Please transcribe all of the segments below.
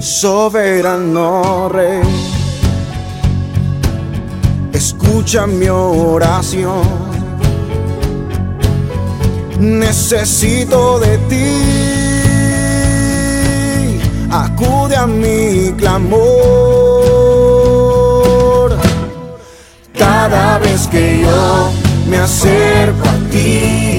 soberano rey. Escucha mi oración. Necesito de ti. Acude a mi clamor. Cada vez que yo me acerco a ti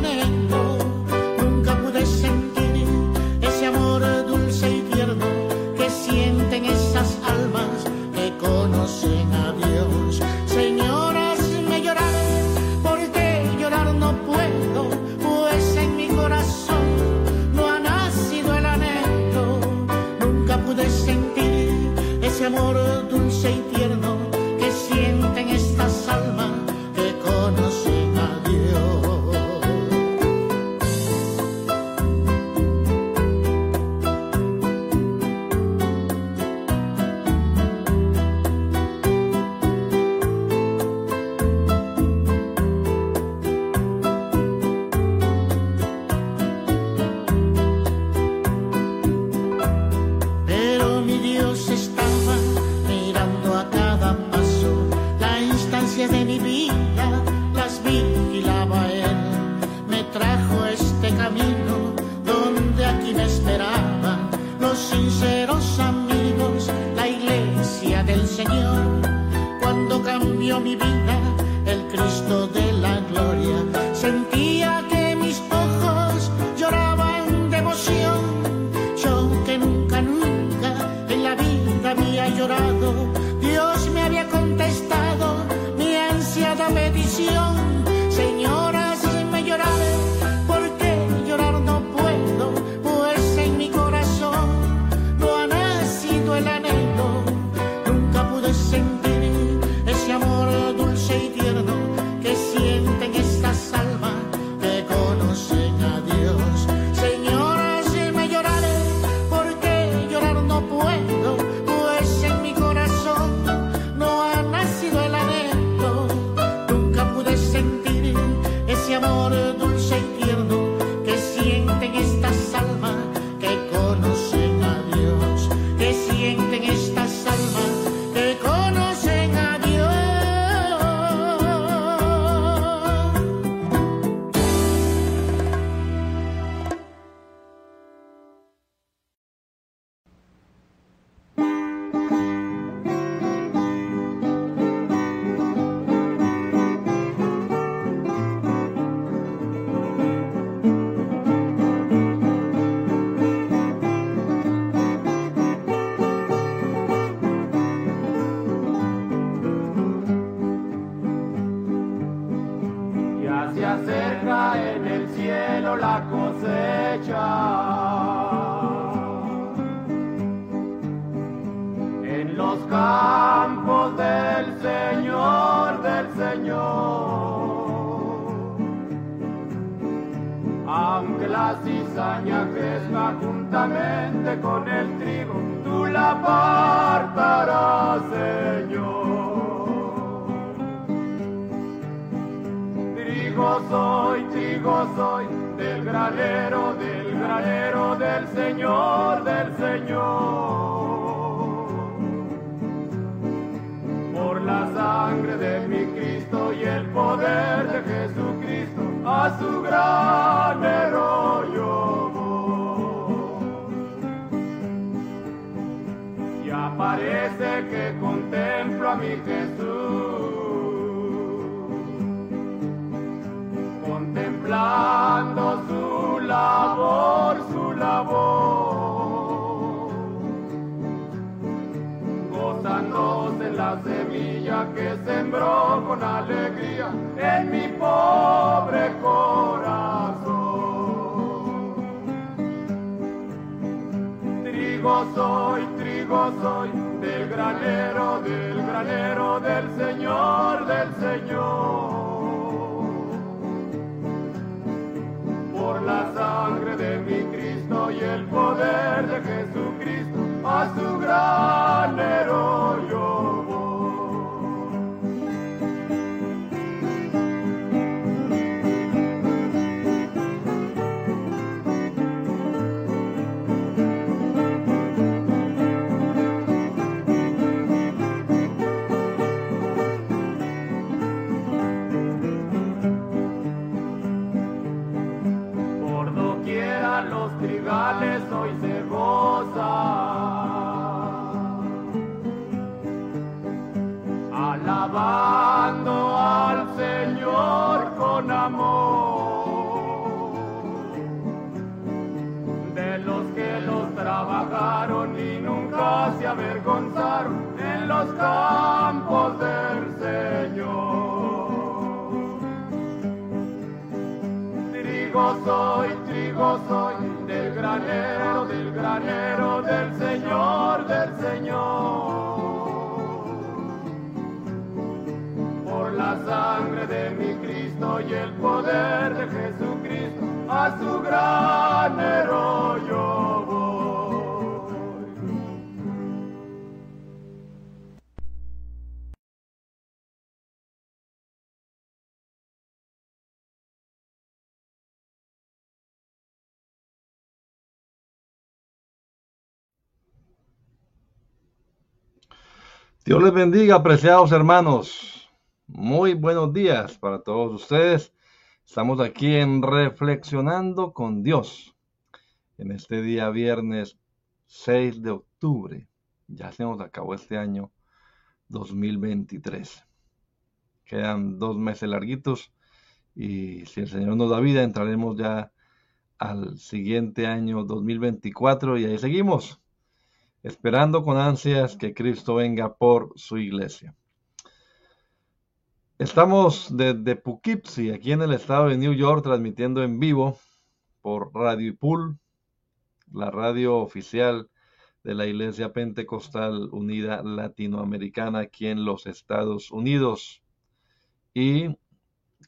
running. Se acerca en el cielo la cosecha. En los campos del Señor, del Señor. Aunque la cizaña crezca juntamente con el trigo, tú la apartarás, Señor. Soy, trigo soy, del granero, del granero del Señor, del Señor. Por la sangre de mi Cristo y el poder de Jesucristo, a su granero yo voy. Y aparece que contemplo a mi Jesús. Contemplando su labor, su labor, gozándose la semilla que sembró con alegría en mi pobre corazón. Trigo soy, trigo soy, del granero, del granero del Señor, del Señor. De mi Cristo y el poder de Jesucristo, a su yo del granero del Señor, del Señor. Por la sangre de mi Cristo y el poder de Jesucristo, a su granero Dios les bendiga, apreciados hermanos. Muy buenos días para todos ustedes. Estamos aquí en Reflexionando con Dios. En este día viernes 6 de octubre. Ya se nos acabó este año 2023. Quedan dos meses larguitos y si el Señor nos da vida entraremos ya al siguiente año 2024 y ahí seguimos esperando con ansias que Cristo venga por su iglesia. Estamos desde Poughkeepsie, aquí en el estado de New York, transmitiendo en vivo por Radio Pool, la radio oficial de la Iglesia Pentecostal Unida Latinoamericana aquí en los Estados Unidos. Y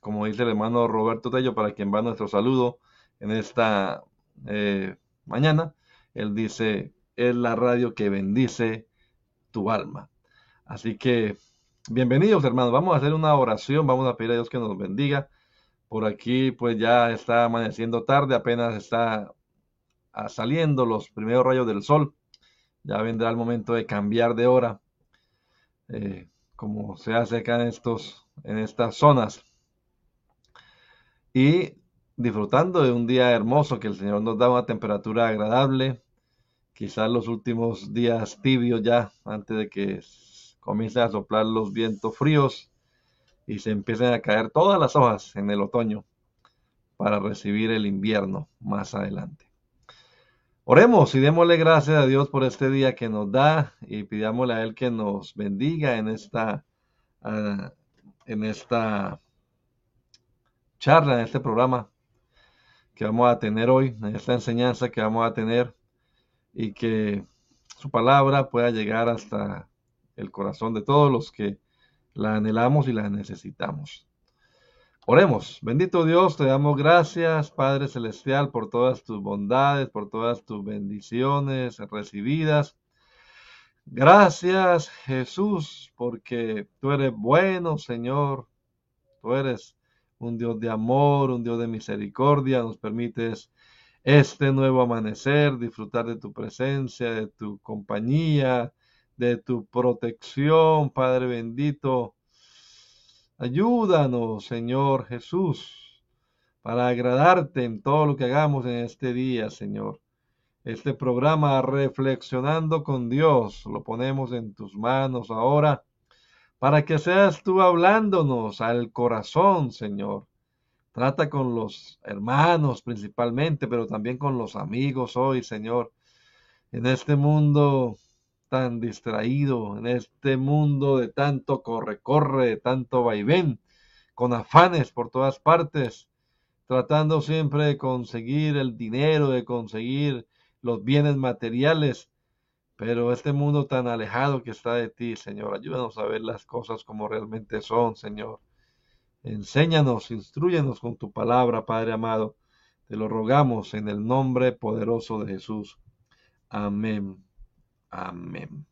como dice el hermano Roberto Tello, para quien va nuestro saludo en esta eh, mañana, él dice, es la radio que bendice tu alma. Así que, bienvenidos hermanos, vamos a hacer una oración, vamos a pedir a Dios que nos bendiga. Por aquí pues ya está amaneciendo tarde, apenas está ah, saliendo los primeros rayos del sol. Ya vendrá el momento de cambiar de hora, eh, como se hace acá en, estos, en estas zonas. Y disfrutando de un día hermoso que el Señor nos da una temperatura agradable, quizás los últimos días tibios ya, antes de que comiencen a soplar los vientos fríos y se empiecen a caer todas las hojas en el otoño para recibir el invierno más adelante. Oremos y démosle gracias a Dios por este día que nos da y pidámosle a Él que nos bendiga en esta, uh, en esta charla, en este programa que vamos a tener hoy, en esta enseñanza que vamos a tener y que su palabra pueda llegar hasta el corazón de todos los que la anhelamos y la necesitamos. Oremos, bendito Dios, te damos gracias, Padre Celestial, por todas tus bondades, por todas tus bendiciones recibidas. Gracias, Jesús, porque tú eres bueno, Señor. Tú eres un Dios de amor, un Dios de misericordia. Nos permites este nuevo amanecer, disfrutar de tu presencia, de tu compañía, de tu protección, Padre bendito. Ayúdanos, Señor Jesús, para agradarte en todo lo que hagamos en este día, Señor. Este programa Reflexionando con Dios lo ponemos en tus manos ahora para que seas tú hablándonos al corazón, Señor. Trata con los hermanos principalmente, pero también con los amigos hoy, Señor. En este mundo tan distraído, en este mundo de tanto corre-corre, de tanto vaivén, con afanes por todas partes, tratando siempre de conseguir el dinero, de conseguir los bienes materiales, pero este mundo tan alejado que está de ti, Señor, ayúdanos a ver las cosas como realmente son, Señor. Enséñanos, instruyenos con tu palabra, Padre amado. Te lo rogamos en el nombre poderoso de Jesús. Amén. Amén.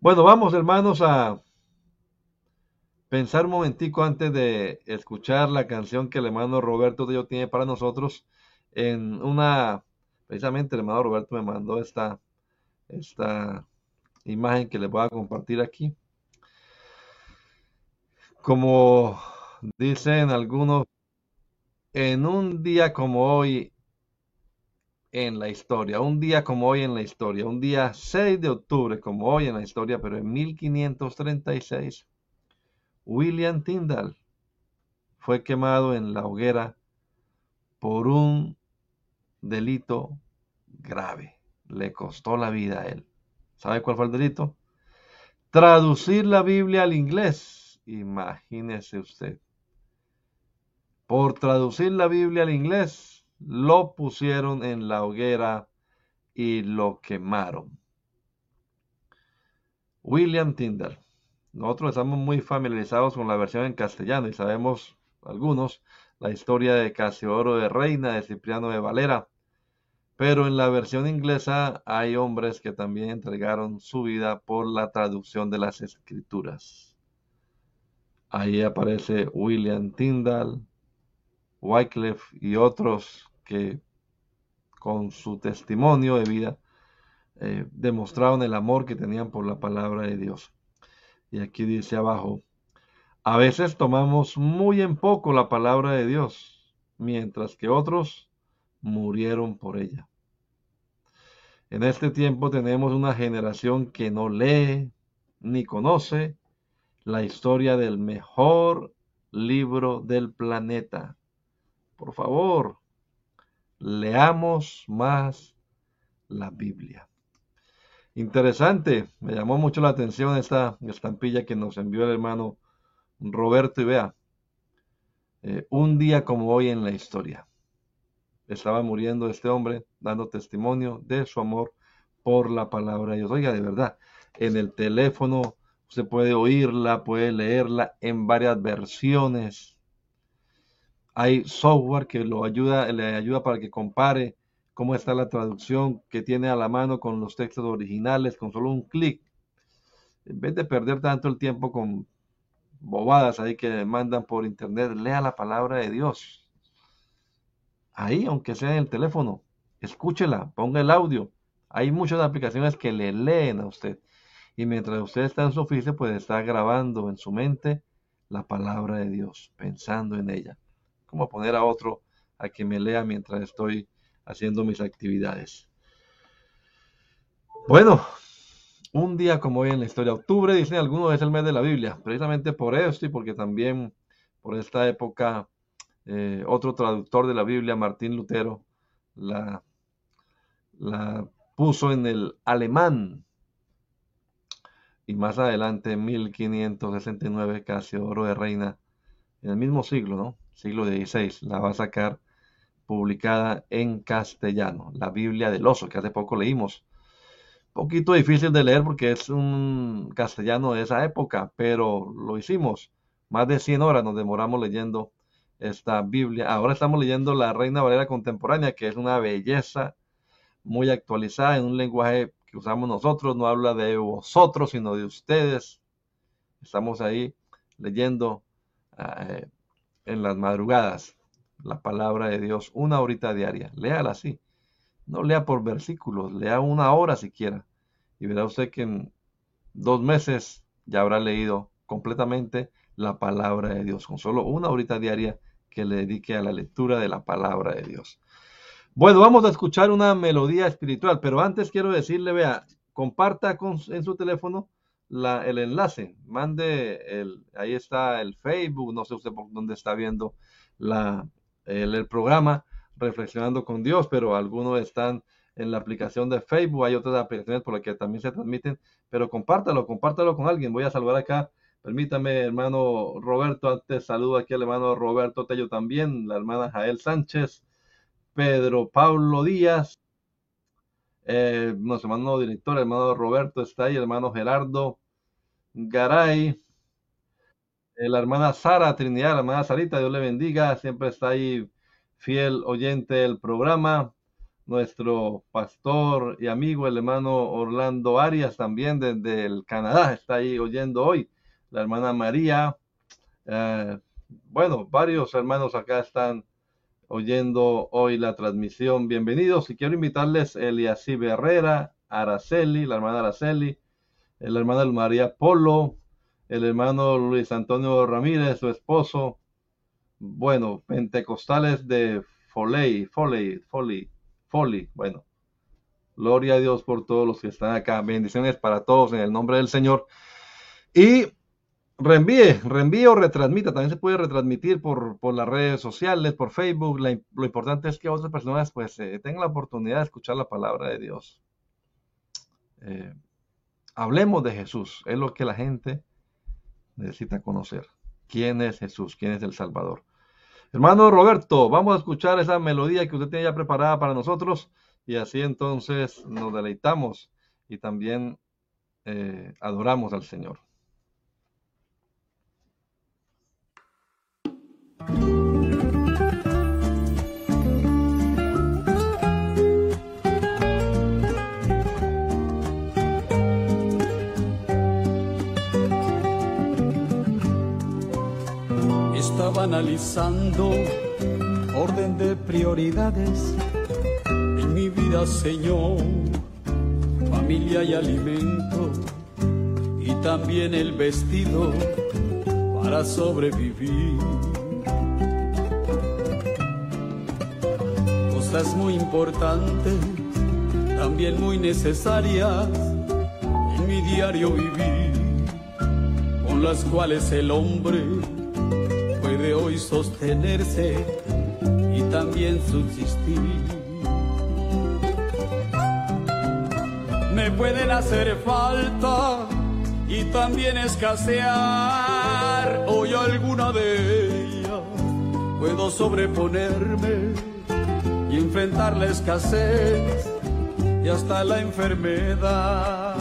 Bueno, vamos hermanos a pensar un momentico antes de escuchar la canción que el hermano Roberto Dios tiene para nosotros en una, precisamente el hermano Roberto me mandó esta, esta imagen que les voy a compartir aquí. Como dicen algunos, en un día como hoy en la historia, un día como hoy en la historia, un día 6 de octubre como hoy en la historia, pero en 1536, William Tyndall fue quemado en la hoguera por un delito grave. Le costó la vida a él. ¿Sabe cuál fue el delito? Traducir la Biblia al inglés. Imagínese usted. Por traducir la Biblia al inglés, lo pusieron en la hoguera y lo quemaron. William Tyndall. Nosotros estamos muy familiarizados con la versión en castellano y sabemos algunos la historia de Casiodoro de Reina, de Cipriano de Valera. Pero en la versión inglesa hay hombres que también entregaron su vida por la traducción de las escrituras. Ahí aparece William Tyndall, Wycliffe y otros que con su testimonio de vida eh, demostraron el amor que tenían por la palabra de Dios. Y aquí dice abajo, a veces tomamos muy en poco la palabra de Dios, mientras que otros murieron por ella. En este tiempo tenemos una generación que no lee ni conoce la historia del mejor libro del planeta. Por favor, leamos más la Biblia. Interesante, me llamó mucho la atención esta estampilla que nos envió el hermano Roberto y vea, eh, un día como hoy en la historia. Estaba muriendo este hombre dando testimonio de su amor por la palabra de Dios. Oiga, de verdad, en el teléfono se puede oírla, puede leerla en varias versiones hay software que lo ayuda, le ayuda para que compare cómo está la traducción que tiene a la mano con los textos originales con solo un clic. En vez de perder tanto el tiempo con bobadas ahí que mandan por internet, lea la palabra de Dios. Ahí, aunque sea en el teléfono, escúchela, ponga el audio. Hay muchas aplicaciones que le leen a usted. Y mientras usted está en su oficio, puede estar grabando en su mente la palabra de Dios, pensando en ella como poner a otro a que me lea mientras estoy haciendo mis actividades. Bueno, un día como hoy en la historia, octubre, dicen algunos, es el mes de la Biblia, precisamente por esto y porque también por esta época eh, otro traductor de la Biblia, Martín Lutero, la, la puso en el alemán. Y más adelante, en 1569, casi oro de reina, en el mismo siglo, ¿no? siglo XVI. La va a sacar publicada en castellano, la Biblia del Oso, que hace poco leímos. Poquito difícil de leer porque es un castellano de esa época, pero lo hicimos. Más de 100 horas nos demoramos leyendo esta Biblia. Ahora estamos leyendo la Reina Valera Contemporánea, que es una belleza muy actualizada en un lenguaje que usamos nosotros. No habla de vosotros, sino de ustedes. Estamos ahí leyendo eh, en las madrugadas la palabra de Dios una horita diaria. Léala así. No lea por versículos, lea una hora siquiera. Y verá usted que en dos meses ya habrá leído completamente la palabra de Dios, con solo una horita diaria que le dedique a la lectura de la palabra de Dios. Bueno, vamos a escuchar una melodía espiritual, pero antes quiero decirle, vea, comparta con, en su teléfono la, el enlace, mande el, ahí está el Facebook, no sé usted por dónde está viendo la, el, programa Reflexionando con Dios, pero algunos están en la aplicación de Facebook, hay otras aplicaciones por las que también se transmiten, pero compártalo, compártalo con alguien. Voy a saludar acá, permítame, hermano Roberto, antes saludo aquí al hermano Roberto Tello también, la hermana Jael Sánchez, Pedro Pablo Díaz, eh, nuestro hermano director, hermano Roberto está ahí, hermano Gerardo Garay, eh, la hermana Sara Trinidad, la hermana Sarita, Dios le bendiga, siempre está ahí fiel oyente del programa. Nuestro pastor y amigo, el hermano Orlando Arias, también desde el Canadá, está ahí oyendo hoy. La hermana María, eh, bueno, varios hermanos acá están oyendo hoy la transmisión. Bienvenidos y quiero invitarles Eliasí Herrera, Araceli, la hermana Araceli, la hermana María Polo, el hermano Luis Antonio Ramírez, su esposo, bueno, pentecostales de Foley, Foley, Foley, Foley, bueno. Gloria a Dios por todos los que están acá. Bendiciones para todos en el nombre del Señor. Y reenvíe, reenvíe o retransmita. También se puede retransmitir por, por las redes sociales, por Facebook. lo importante es que otras personas pues eh, tengan la oportunidad de escuchar la palabra de Dios. Eh, hablemos de Jesús. Es lo que la gente necesita conocer. ¿Quién es Jesús? ¿Quién es el Salvador? Hermano Roberto, vamos a escuchar esa melodía que usted tiene ya preparada para nosotros y así entonces nos deleitamos y también eh, adoramos al Señor. Analizando orden de prioridades en mi vida, Señor, familia y alimento y también el vestido para sobrevivir. Cosas muy importantes, también muy necesarias en mi diario vivir, con las cuales el hombre hoy sostenerse y también subsistir. Me pueden hacer falta y también escasear hoy alguna de ellas. Puedo sobreponerme y enfrentar la escasez y hasta la enfermedad.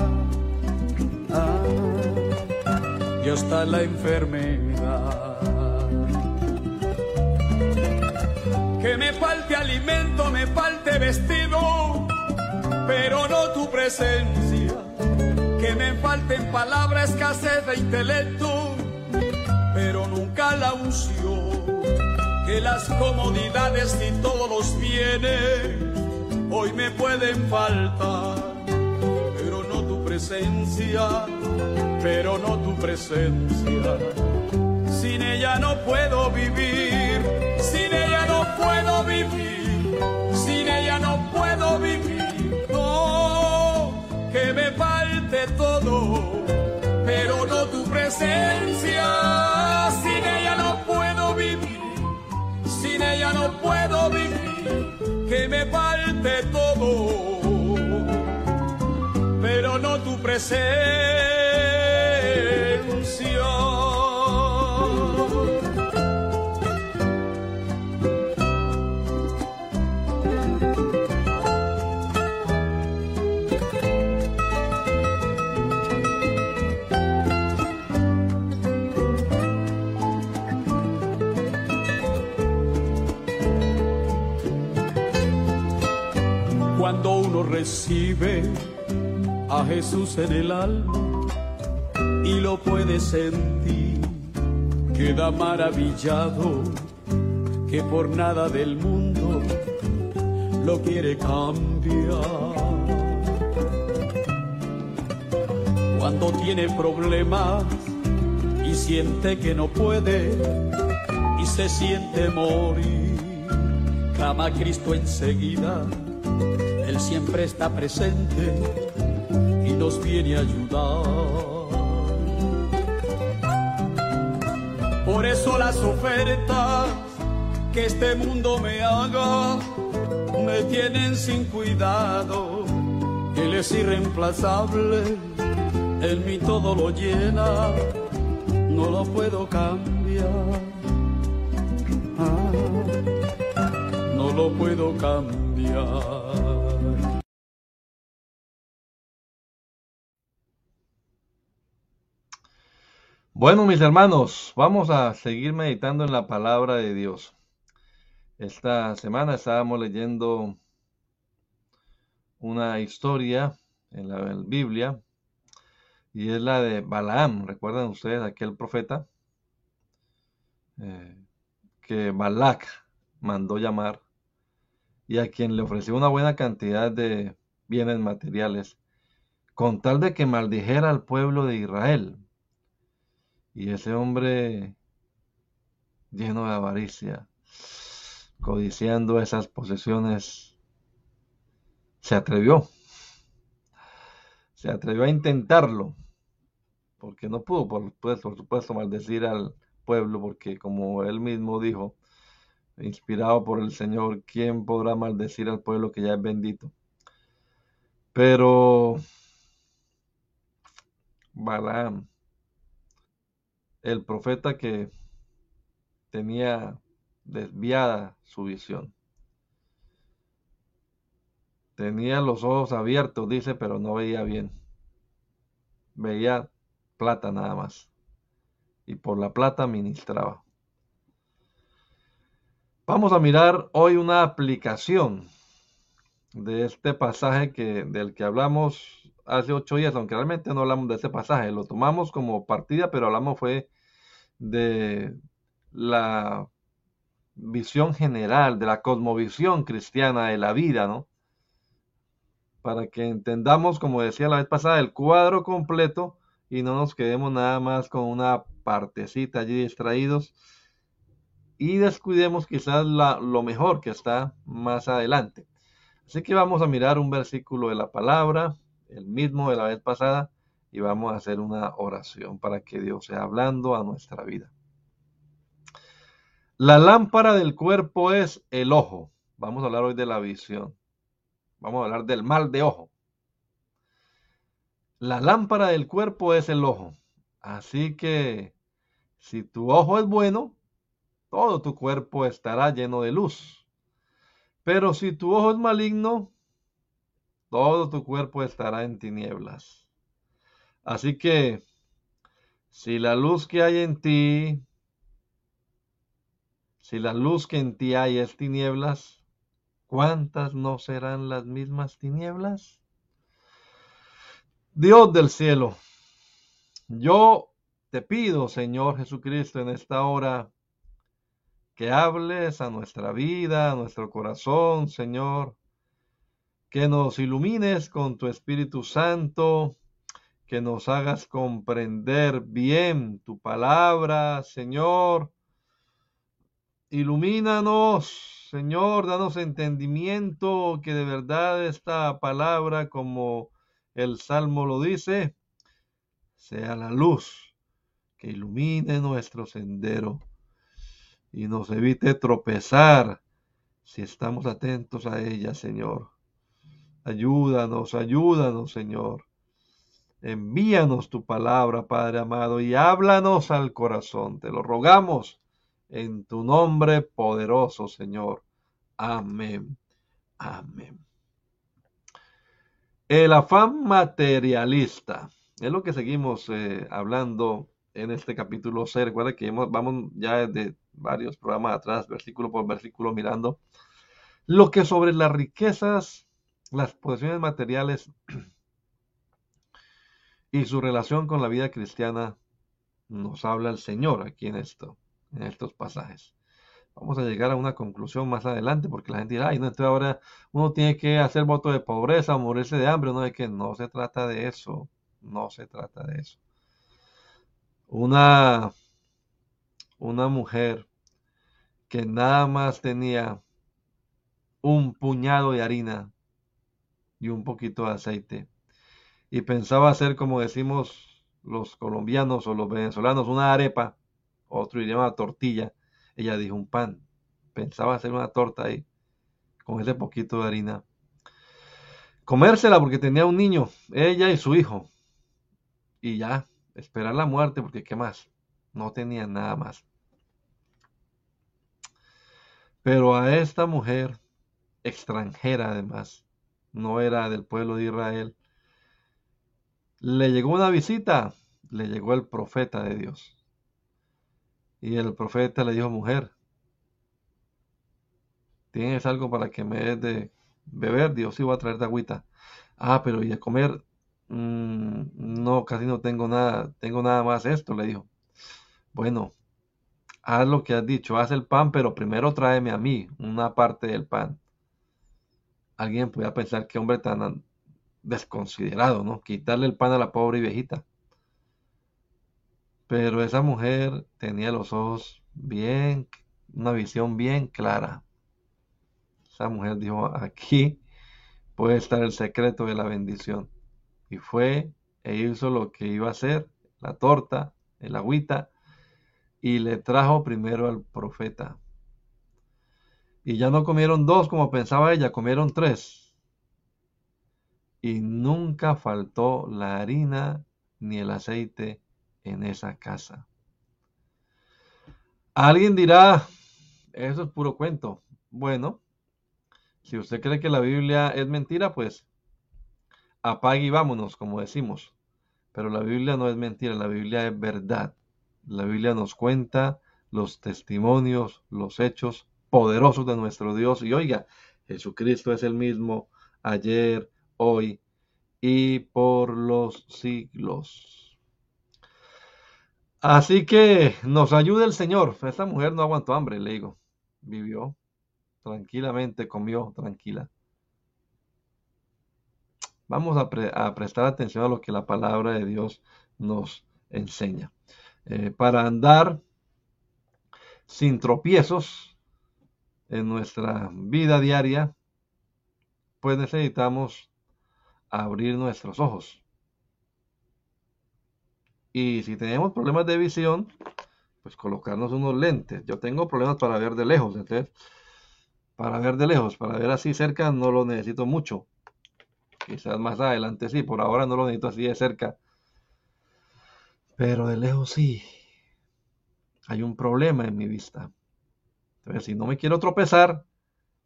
Ah, y hasta la enfermedad. Que me falte alimento, me falte vestido, pero no tu presencia, que me falten palabras, escasez de intelecto, pero nunca la unción, que las comodidades y todos los bienes hoy me pueden faltar, pero no tu presencia, pero no tu presencia, sin ella no puedo vivir, sin ella no puedo vivir. No, que me falte todo, pero no tu presencia. Sin ella no puedo vivir, sin ella no puedo vivir. Que me falte todo, pero no tu presencia. Recibe a Jesús en el alma y lo puede sentir, queda maravillado que por nada del mundo lo quiere cambiar. Cuando tiene problemas y siente que no puede y se siente morir, clama a Cristo enseguida, siempre está presente y nos viene a ayudar. Por eso las ofertas que este mundo me haga me tienen sin cuidado. Él es irreemplazable, en mí todo lo llena, no lo puedo cambiar. Ah, no lo puedo cambiar. Bueno, mis hermanos, vamos a seguir meditando en la palabra de Dios. Esta semana estábamos leyendo una historia en la Biblia y es la de Balaam. ¿Recuerdan ustedes aquel profeta eh, que Balak mandó llamar y a quien le ofreció una buena cantidad de bienes materiales con tal de que maldijera al pueblo de Israel? Y ese hombre lleno de avaricia, codiciando esas posesiones, se atrevió. Se atrevió a intentarlo, porque no pudo, por, pues, por supuesto, maldecir al pueblo, porque como él mismo dijo, inspirado por el Señor, ¿quién podrá maldecir al pueblo que ya es bendito? Pero Balaam el profeta que tenía desviada su visión. Tenía los ojos abiertos, dice, pero no veía bien. Veía plata nada más. Y por la plata ministraba. Vamos a mirar hoy una aplicación de este pasaje que, del que hablamos hace ocho días, aunque realmente no hablamos de ese pasaje, lo tomamos como partida, pero hablamos fue de la visión general, de la cosmovisión cristiana de la vida, ¿no? Para que entendamos, como decía la vez pasada, el cuadro completo y no nos quedemos nada más con una partecita allí distraídos y descuidemos quizás lo mejor que está más adelante. Así que vamos a mirar un versículo de la palabra, el mismo de la vez pasada, y vamos a hacer una oración para que Dios sea hablando a nuestra vida. La lámpara del cuerpo es el ojo. Vamos a hablar hoy de la visión. Vamos a hablar del mal de ojo. La lámpara del cuerpo es el ojo. Así que si tu ojo es bueno, todo tu cuerpo estará lleno de luz. Pero si tu ojo es maligno, todo tu cuerpo estará en tinieblas. Así que, si la luz que hay en ti, si la luz que en ti hay es tinieblas, ¿cuántas no serán las mismas tinieblas? Dios del cielo, yo te pido, Señor Jesucristo, en esta hora, que hables a nuestra vida, a nuestro corazón, Señor, que nos ilumines con tu Espíritu Santo, que nos hagas comprender bien tu palabra, Señor. Ilumínanos, Señor, danos entendimiento que de verdad esta palabra, como el Salmo lo dice, sea la luz que ilumine nuestro sendero y nos evite tropezar si estamos atentos a ella, Señor. Ayúdanos, ayúdanos, Señor. Envíanos tu palabra, Padre amado, y háblanos al corazón. Te lo rogamos en tu nombre poderoso, Señor. Amén. Amén. El afán materialista. Es lo que seguimos eh, hablando en este capítulo 6. Recuerda que vamos ya de varios programas atrás, versículo por versículo, mirando lo que sobre las riquezas las posesiones materiales y su relación con la vida cristiana nos habla el Señor aquí en esto, en estos pasajes. Vamos a llegar a una conclusión más adelante porque la gente dirá, ay, no, entonces ahora uno tiene que hacer voto de pobreza morirse de hambre. No, es que no se trata de eso, no se trata de eso. Una, una mujer que nada más tenía un puñado de harina y un poquito de aceite y pensaba hacer como decimos los colombianos o los venezolanos, una arepa, otro idioma tortilla ella dijo un pan. Pensaba hacer una torta ahí con ese poquito de harina. Comérsela porque tenía un niño, ella y su hijo. Y ya, esperar la muerte porque ¿qué más? No tenía nada más. Pero a esta mujer, extranjera además, no era del pueblo de Israel, le llegó una visita, le llegó el profeta de Dios. Y el profeta le dijo, mujer, ¿tienes algo para que me des de beber? Dios iba a traer de agüita. Ah, pero ¿y de comer? Mm, no, casi no tengo nada, tengo nada más esto, le dijo. Bueno, haz lo que has dicho, haz el pan, pero primero tráeme a mí una parte del pan. Alguien podría pensar que hombre tan desconsiderado, ¿no? Quitarle el pan a la pobre viejita. Pero esa mujer tenía los ojos bien, una visión bien clara. Esa mujer dijo, aquí puede estar el secreto de la bendición. Y fue e hizo lo que iba a hacer, la torta, el agüita, y le trajo primero al profeta. Y ya no comieron dos como pensaba ella, comieron tres. Y nunca faltó la harina ni el aceite en esa casa. Alguien dirá, eso es puro cuento. Bueno, si usted cree que la Biblia es mentira, pues apague y vámonos, como decimos. Pero la Biblia no es mentira, la Biblia es verdad. La Biblia nos cuenta los testimonios, los hechos poderosos de nuestro Dios. Y oiga, Jesucristo es el mismo ayer, hoy y por los siglos. Así que nos ayude el Señor. Esta mujer no aguantó hambre, le digo. Vivió tranquilamente, comió tranquila. Vamos a, prestar atención a lo que la palabra de Dios nos enseña. Eh, para andar sin tropiezos en nuestra vida diaria, pues necesitamos abrir nuestros ojos. Y si tenemos problemas de visión, pues colocarnos unos lentes. Yo tengo problemas para ver de lejos, entonces, para ver de lejos, para ver así cerca no lo necesito mucho. Quizás más adelante sí, por ahora no lo necesito así de cerca. Pero de lejos sí. Hay un problema en mi vista. Entonces, si no me quiero tropezar,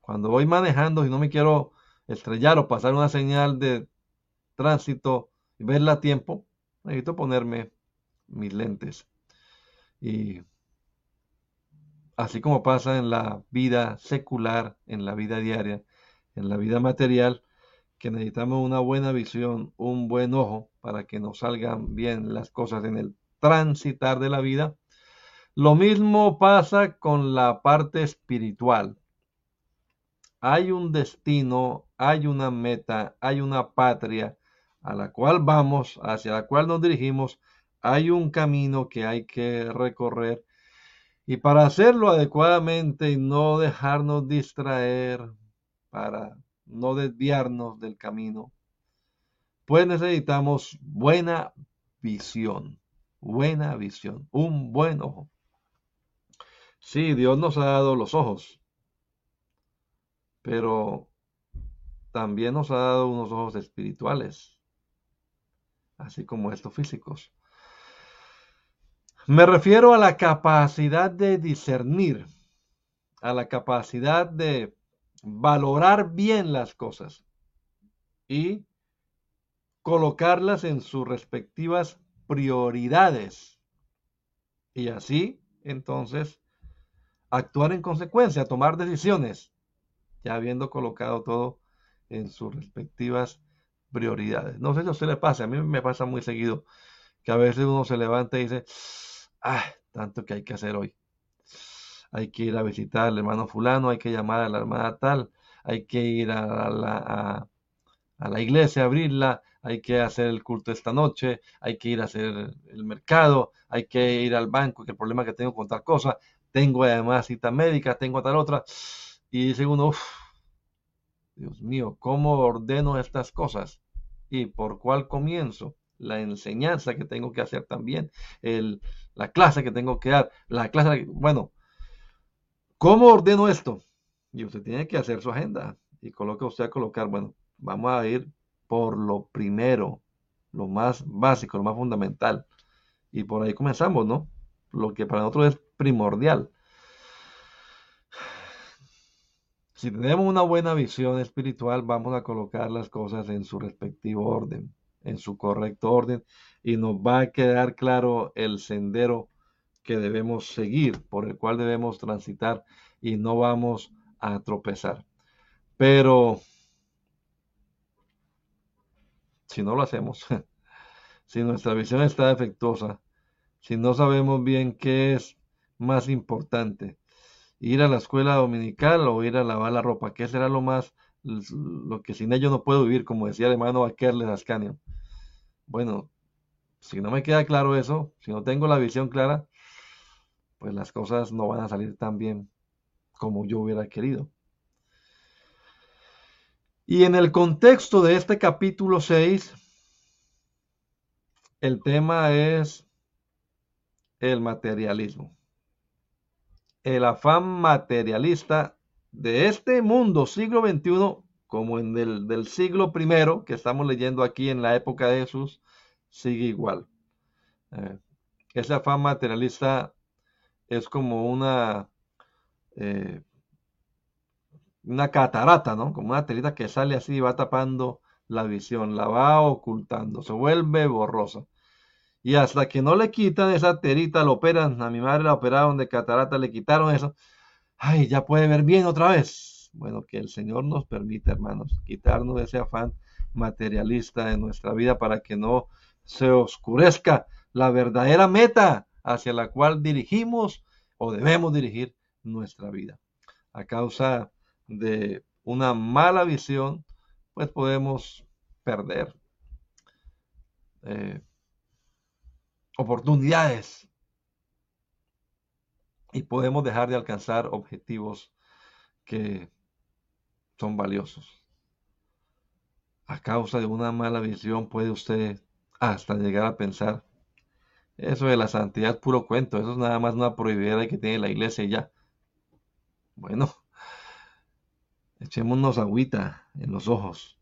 cuando voy manejando, si no me quiero estrellar o pasar una señal de tránsito y verla a tiempo, necesito ponerme mis lentes. Y así como pasa en la vida secular, en la vida diaria, en la vida material, que necesitamos una buena visión, un buen ojo para que nos salgan bien las cosas en el transitar de la vida. Lo mismo pasa con la parte espiritual. Hay un destino, hay una meta, hay una patria a la cual vamos, hacia la cual nos dirigimos, hay un camino que hay que recorrer y para hacerlo adecuadamente y no dejarnos distraer, para no desviarnos del camino, pues necesitamos buena visión, buena visión, un buen ojo. Sí, Dios nos ha dado los ojos, pero también nos ha dado unos ojos espirituales, así como estos físicos. Me refiero a la capacidad de discernir, a la capacidad de valorar bien las cosas y colocarlas en sus respectivas prioridades. Y así, entonces, actuar en consecuencia, tomar decisiones, ya habiendo colocado todo en sus respectivas prioridades. No sé si a usted le pasa, a mí me pasa muy seguido que a veces uno se levanta y dice, ah, tanto que hay que hacer hoy. Hay que ir a visitar al hermano fulano, hay que llamar a la hermana tal, hay que ir a la, a, la iglesia, abrirla, hay que hacer el culto esta noche, hay que ir a hacer el mercado, hay que ir al banco, que el problema que tengo con tal cosa, tengo además cita médica, tengo tal otra, y dice uno, Dios mío, ¿cómo ordeno estas cosas? ¿Y por cuál comienzo? La enseñanza que tengo que hacer también, el, la clase que tengo que dar, la clase, bueno, ¿cómo ordeno esto? Y usted tiene que hacer su agenda y coloca usted a colocar, bueno, vamos a ir por lo primero, lo más básico, lo más fundamental. Y por ahí comenzamos, ¿no? Lo que para nosotros es primordial. Si tenemos una buena visión espiritual, vamos a colocar las cosas en su respectivo orden, en su correcto orden, y nos va a quedar claro el sendero que debemos seguir, por el cual debemos transitar, y no vamos a tropezar. Pero si no lo hacemos, si nuestra visión está defectuosa, si no sabemos bien qué es más importante, ir a la escuela dominical o ir a lavar la ropa, qué será lo más, lo que sin ello no puedo vivir, como decía el hermano Akerles Ascanio. Bueno, si no me queda claro eso, si no tengo la visión clara, pues las cosas no van a salir tan bien como yo hubiera querido. Y en el contexto de este capítulo 6, el tema es el materialismo. El afán materialista de este mundo siglo XXI, como en el del siglo I que estamos leyendo aquí en la época de Jesús, sigue igual. Eh, ese afán materialista es como una eh, una catarata, ¿no? Como una telita que sale así y va tapando la visión, la va ocultando, se vuelve borrosa. Y hasta que no le quitan esa telita, lo operan, a mi madre la operaron de catarata, le quitaron eso, ay, ya puede ver bien otra vez. Bueno, que el Señor nos permita, hermanos, quitarnos ese afán materialista de nuestra vida para que no se oscurezca la verdadera meta hacia la cual dirigimos o debemos dirigir nuestra vida. A causa de una mala visión, pues podemos perder eh, oportunidades y podemos dejar de alcanzar objetivos que son valiosos. A causa de una mala visión puede usted hasta llegar a pensar, eso de la santidad puro cuento, eso es nada más una prohibida que tiene la iglesia y ya. Bueno, Echémonos agüita en los ojos.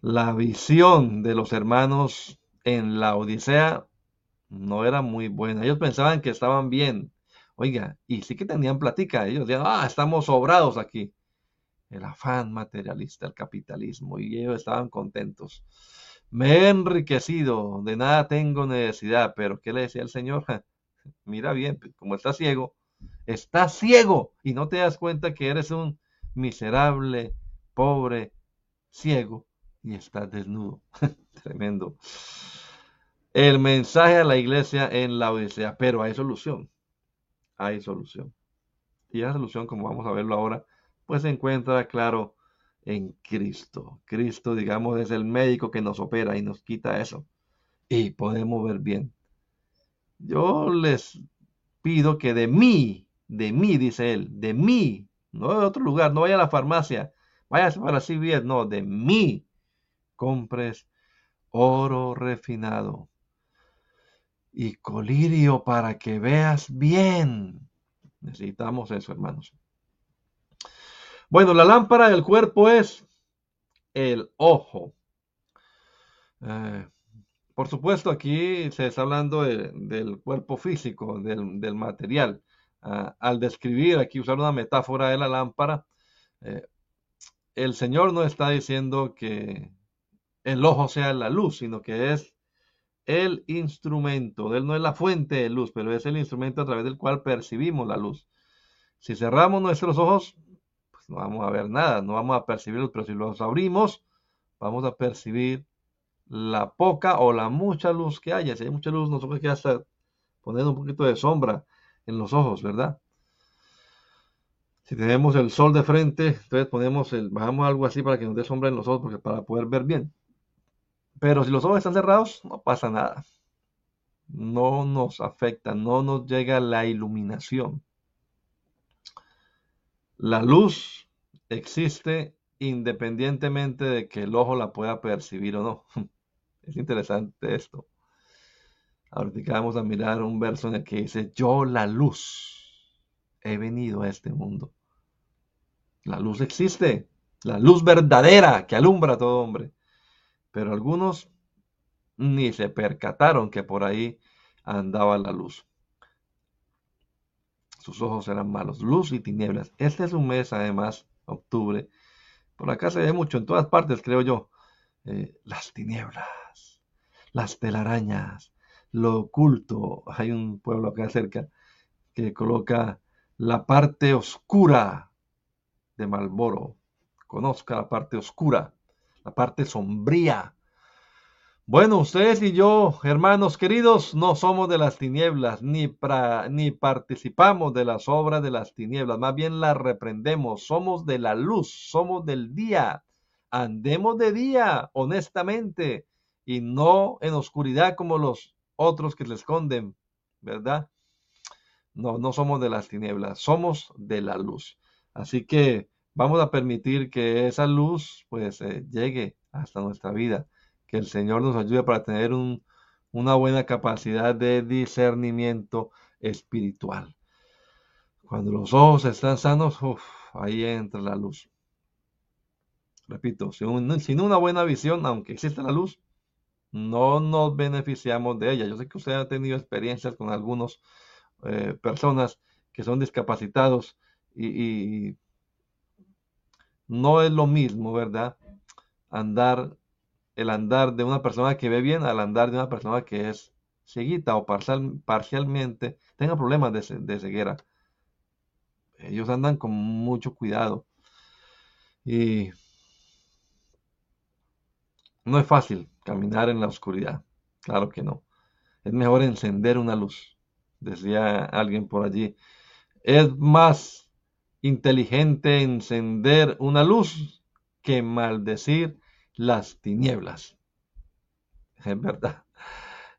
La visión de los hermanos en la Odisea no era muy buena. Ellos pensaban que estaban bien. Oiga, y sí que tenían platica. Ellos decían, ah, estamos sobrados aquí. El afán materialista, el capitalismo, y ellos estaban contentos. Me he enriquecido, de nada tengo necesidad, pero ¿qué le decía el Señor? Mira bien, como está ciego, está ciego y no te das cuenta que eres un miserable, pobre, ciego y está desnudo. Tremendo. El mensaje a la iglesia en la Odisea, pero hay solución. Hay solución. Y esa solución, como vamos a verlo ahora, pues se encuentra claro en Cristo. Cristo, digamos, es el médico que nos opera y nos quita eso. Y podemos ver bien. Yo les pido que de mí, de mí, dice él, de mí no de otro lugar, no vaya a la farmacia, vaya para bien, no, de mí compres oro refinado y colirio para que veas bien. Necesitamos eso, hermanos. Bueno, la lámpara del cuerpo es el ojo. Eh, por supuesto, aquí se está hablando del cuerpo físico, del material al describir aquí, usar una metáfora de la lámpara, eh, el Señor no está diciendo que el ojo sea la luz, sino que es el instrumento. Él no es la fuente de luz, pero es el instrumento a través del cual percibimos la luz. Si cerramos nuestros ojos, pues no vamos a ver nada, no vamos a percibir pero si los abrimos, vamos a percibir la poca o la mucha luz que haya. Si hay mucha luz, nosotros que hasta poner un poquito de sombra en los ojos, ¿verdad? Si tenemos el sol de frente, entonces ponemos el, bajamos algo así para que nos dé sombra en los ojos, porque para poder ver bien. Pero si los ojos están cerrados, no pasa nada. No nos afecta, no nos llega la iluminación. La luz existe independientemente de que el ojo la pueda percibir o no. Es interesante esto. Ahorita vamos a mirar un verso en el que dice, yo la luz he venido a este mundo. La luz existe, la luz verdadera que alumbra a todo hombre. Pero algunos ni se percataron que por ahí andaba la luz. Sus ojos eran malos, luz y tinieblas. Este es un mes, además, octubre. Por acá se ve mucho, en todas partes, creo yo. Eh, las tinieblas, las telarañas, lo oculto. Hay un pueblo acá cerca que coloca la parte oscura de Malboro. Conozca la parte oscura, la parte sombría. Bueno, ustedes y yo, hermanos queridos, no somos de las tinieblas, ni, ni participamos de las obras de las tinieblas, más bien las reprendemos, somos de la luz, somos del día, andemos de día, honestamente, y no en oscuridad como los otros que se esconden, ¿verdad? No, no somos de las tinieblas, somos de la luz. Así que vamos a permitir que esa luz pues eh, llegue hasta nuestra vida, que el Señor nos ayude para tener una buena capacidad de discernimiento espiritual. Cuando los ojos están sanos, ahí entra la luz. Repito, sin, una buena visión, aunque exista la luz, no nos beneficiamos de ella. Yo sé que usted ha tenido experiencias con algunas eh, personas que son discapacitados y, no es lo mismo, ¿verdad? Andar, el andar de una persona que ve bien al andar de una persona que es ceguita o parcial, parcialmente tenga problemas de, de ceguera. Ellos andan con mucho cuidado. Y no es fácil caminar en la oscuridad, claro que no. Es mejor encender una luz, decía alguien por allí. Es más inteligente encender una luz que maldecir las tinieblas. Es verdad.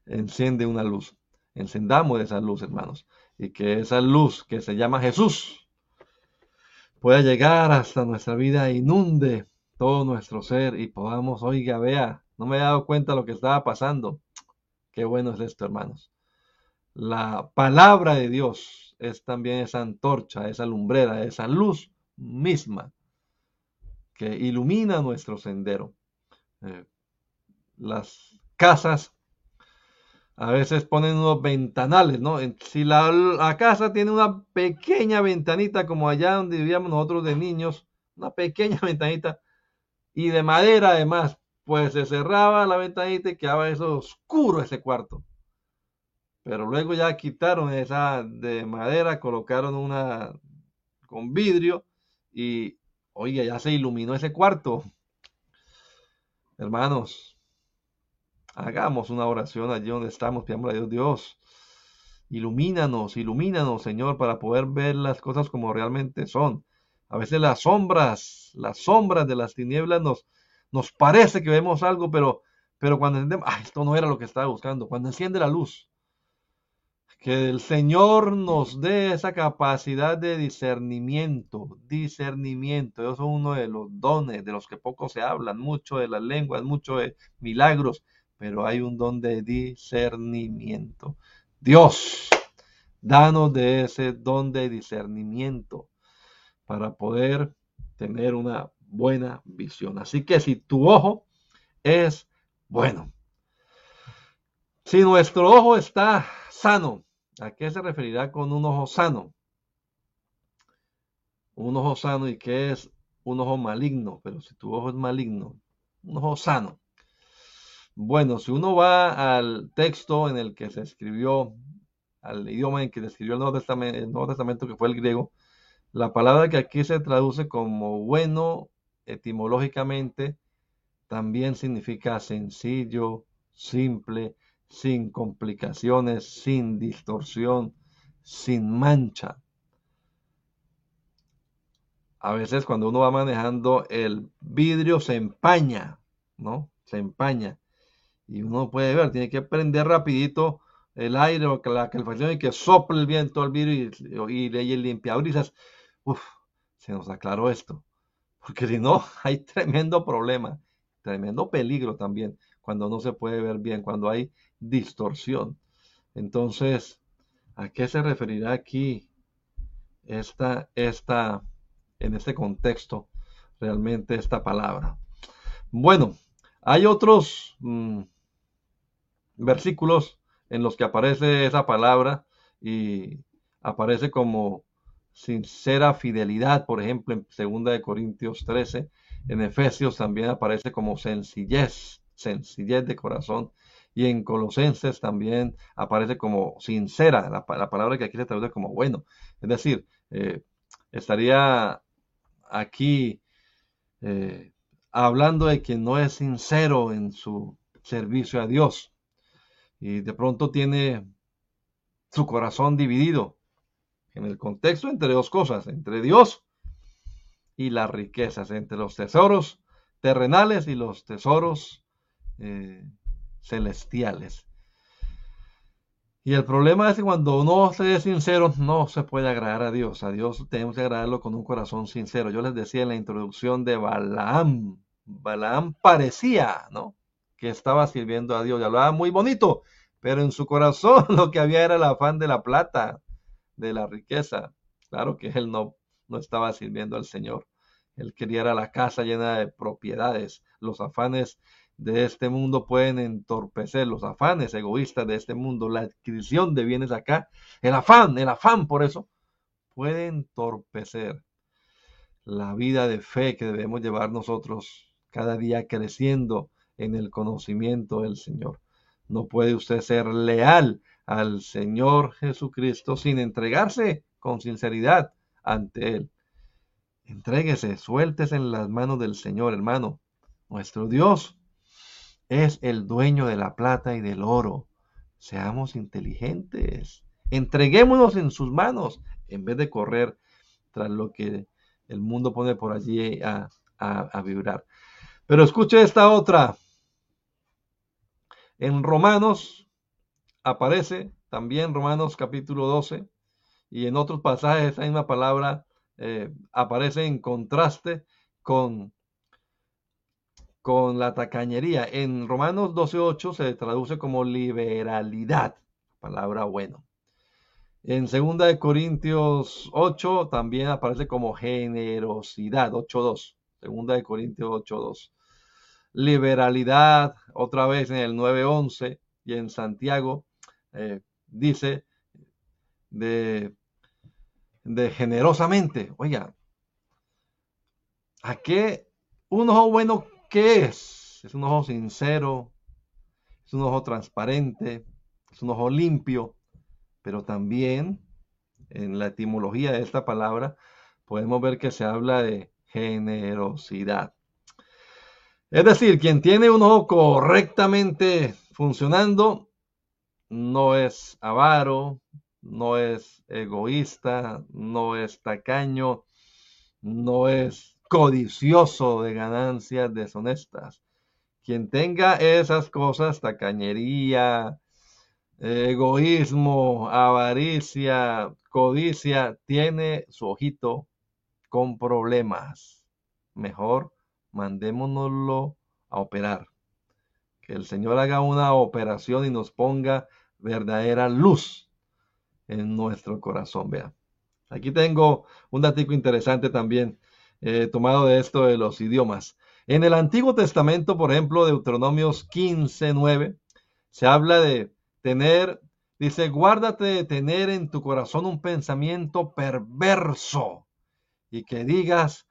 Enciende una luz. Encendamos esa luz, hermanos. Y que esa luz que se llama Jesús pueda llegar hasta nuestra vida e inunde todo nuestro ser y podamos, oiga, vea, no me he dado cuenta lo que estaba pasando. Qué bueno es esto, hermanos. La palabra de Dios es también esa antorcha, esa lumbrera, esa luz misma que ilumina nuestro sendero. Eh, las casas a veces ponen unos ventanales, ¿no? Si la, la, casa tiene una pequeña ventanita como allá donde vivíamos nosotros de niños, una pequeña ventanita, y de madera además, pues se cerraba la ventanita y quedaba eso oscuro ese cuarto. Pero luego ya quitaron esa de madera, colocaron una con vidrio y, oye, ya se iluminó ese cuarto. Hermanos, hagamos una oración allí donde estamos, pidamos a Dios, Dios, ilumínanos, ilumínanos, Señor, para poder ver las cosas como realmente son. A veces las sombras, las sombras de las tinieblas nos, nos parece que vemos algo, pero, pero cuando entendemos, ah, esto no era lo que estaba buscando, cuando enciende la luz, que el Señor nos dé esa capacidad de discernimiento, discernimiento. Eso es uno de los dones de los que poco se hablan, mucho de las lenguas, mucho de milagros, pero hay un don de discernimiento. Dios, danos de ese don de discernimiento para poder tener una buena visión. Así que si tu ojo es bueno, si nuestro ojo está sano, ¿a qué se referirá con un ojo sano? Un ojo sano y qué es un ojo maligno, pero si tu ojo es maligno, un ojo sano. Bueno, si uno va al texto en el que se escribió, al idioma en que se escribió el Nuevo Testamento, el Nuevo Testamento que fue el griego, La palabra que aquí se traduce como bueno etimológicamente también significa sencillo, simple, sin complicaciones, sin distorsión, sin mancha. A veces cuando uno va manejando el vidrio se empaña, ¿no? Se empaña. Y uno puede ver, tiene que prender rapidito el aire o la calefacción y que sople el viento al vidrio y, y, y el limpiabrisas. Uf, se nos aclaró esto. Porque si no, hay tremendo problema, tremendo peligro también cuando no se puede ver bien, cuando hay distorsión. Entonces, ¿a qué se referirá aquí esta, esta, en este contexto, realmente esta palabra? Bueno, hay otros mm, versículos en los que aparece esa palabra y aparece como sincera fidelidad, por ejemplo, en 2 de Corintios 13, en Efesios también aparece como sencillez, sencillez de corazón, y en Colosenses también aparece como sincera, la, palabra que aquí se traduce como bueno. Es decir, eh, estaría aquí eh, hablando de quien no es sincero en su servicio a Dios y de pronto tiene su corazón dividido en el contexto entre dos cosas, entre Dios y las riquezas, entre los tesoros terrenales y los tesoros eh, celestiales. Y el problema es que cuando uno se es sincero, no se puede agradar a Dios. A Dios tenemos que agradarlo con un corazón sincero. Yo les decía en la introducción de Balaam. Balaam parecía, ¿no? Que estaba sirviendo a Dios. Y hablaba muy bonito, pero en su corazón lo que había era el afán de la plata, de la riqueza. Claro que él no, no estaba sirviendo al Señor. Él quería la casa llena de propiedades. Los afanes de este mundo pueden entorpecer, los afanes egoístas de este mundo, la adquisición de bienes acá, el afán, el afán por eso, puede entorpecer la vida de fe que debemos llevar nosotros cada día creciendo en el conocimiento del Señor. No puede usted ser leal al Señor Jesucristo sin entregarse con sinceridad ante Él. Entréguese, suéltese en las manos del Señor, hermano. Nuestro Dios es el dueño de la plata y del oro. Seamos inteligentes. Entreguémonos en sus manos en vez de correr tras lo que el mundo pone por allí a, a vibrar. Pero escuche esta otra. En Romanos aparece también Romanos capítulo 12 y en otros pasajes esa misma palabra eh, aparece en contraste con, con la tacañería. En Romanos 12.8 se traduce como liberalidad, palabra bueno. En 2 de Corintios 8 también aparece como generosidad, 8.2. 2 de Corintios 8.2. Liberalidad, otra vez en el 9.11 y en Santiago eh, dice de, generosamente. Oiga, ¿a qué un ojo bueno qué es? Es un ojo sincero, es un ojo transparente, es un ojo limpio, pero también en la etimología de esta palabra podemos ver que se habla de generosidad. Es decir, quien tiene un ojo correctamente funcionando no es avaro, no es egoísta, no es tacaño, no es codicioso de ganancias deshonestas. Quien tenga esas cosas, tacañería, egoísmo, avaricia, codicia, tiene su ojito con problemas. Mejor mandémonoslo a operar. Que el Señor haga una operación y nos ponga verdadera luz en nuestro corazón. Vea, aquí tengo un dato interesante también, eh, tomado de esto de los idiomas. En el Antiguo Testamento, por ejemplo, Deuteronomios 15, 9, se habla de tener, dice, guárdate de tener en tu corazón un pensamiento perverso y que digas,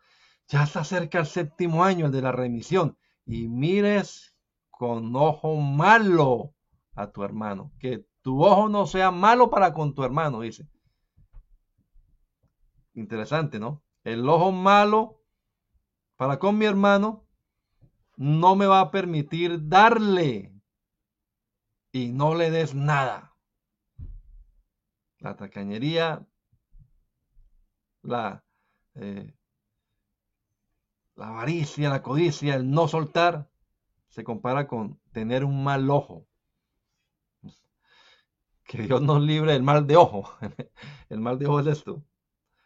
ya está cerca el séptimo año, el de la remisión, y mires con ojo malo a tu hermano, que tu ojo no sea malo para con tu hermano, dice. Interesante, ¿no? El ojo malo para con mi hermano no me va a permitir darle y no le des nada. La tacañería, la, eh, la avaricia, la codicia, el no soltar, se compara con tener un mal ojo. Que Dios nos libre del mal de ojo. El mal de ojo es esto.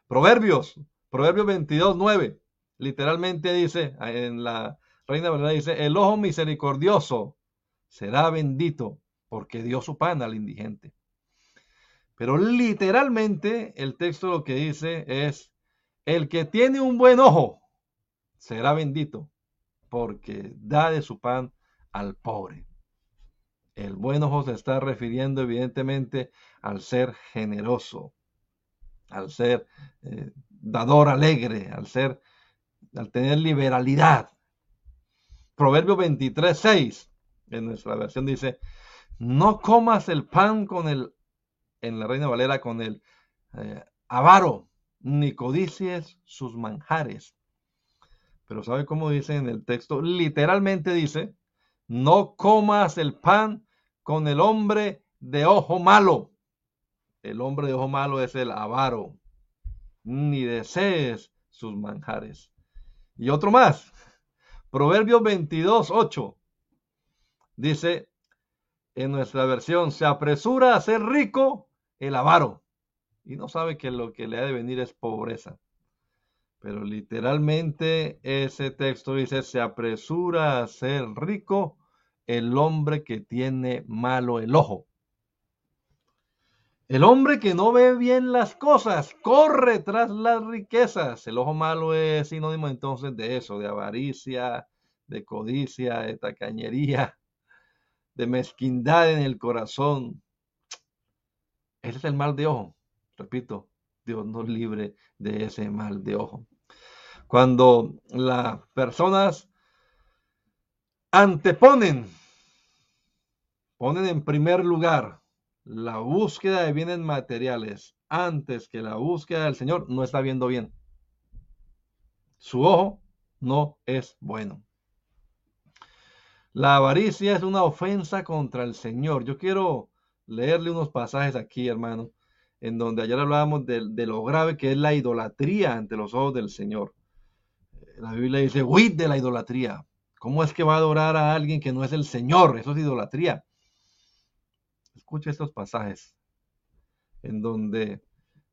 Proverbios, Proverbios 22, 9. Literalmente dice, en la Reina Valera dice, el ojo misericordioso será bendito porque dio su pan al indigente. Pero literalmente el texto lo que dice es, el que tiene un buen ojo será bendito porque da de su pan al pobre. El buen ojo se está refiriendo evidentemente al ser generoso, al ser eh, dador alegre, al ser, al tener liberalidad. Proverbio 23, 6, en nuestra versión dice, no comas el pan con el, en la Reina Valera, con el eh, avaro, ni codicies sus manjares. Pero ¿sabe cómo dice en el texto? Literalmente dice, no comas el pan con el hombre de ojo malo. El hombre de ojo malo es el avaro. Ni desees sus manjares. Y otro más. Proverbios 22, 8. Dice en nuestra versión, se apresura a ser rico el avaro. Y no sabe que lo que le ha de venir es pobreza. Pero literalmente ese texto dice, se apresura a ser rico el hombre que tiene malo el ojo. El hombre que no ve bien las cosas corre tras las riquezas. El ojo malo es sinónimo entonces de eso, de avaricia, de codicia, de tacañería, de mezquindad en el corazón. Ese es el mal de ojo. Repito, Dios nos libre de ese mal de ojo. Cuando las personas anteponen, ponen en primer lugar la búsqueda de bienes materiales antes que la búsqueda del Señor, no está viendo bien. Su ojo no es bueno. La avaricia es una ofensa contra el Señor. Yo quiero leerle unos pasajes aquí, hermano, en donde ayer hablábamos de, lo grave que es la idolatría ante los ojos del Señor. La Biblia dice, huid de la idolatría. ¿Cómo es que va a adorar a alguien que no es el Señor? Eso es idolatría. Escucha estos pasajes en donde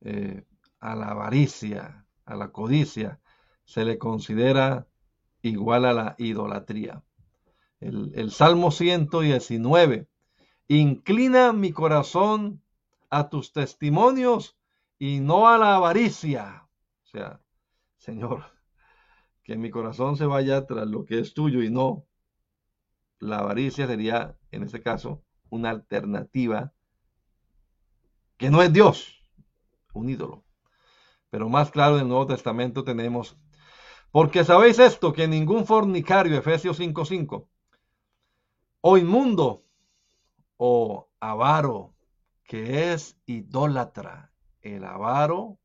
eh, a la avaricia, a la codicia, se le considera igual a la idolatría. El, el Salmo 119, inclina mi corazón a tus testimonios y no a la avaricia. O sea, Señor, que mi corazón se vaya tras lo que es tuyo y no la avaricia sería, en este caso, una alternativa que no es Dios, un ídolo. Pero más claro en el Nuevo Testamento tenemos, porque sabéis esto, que ningún fornicario, Efesios 5:5, o inmundo, o avaro, que es idólatra. El avaro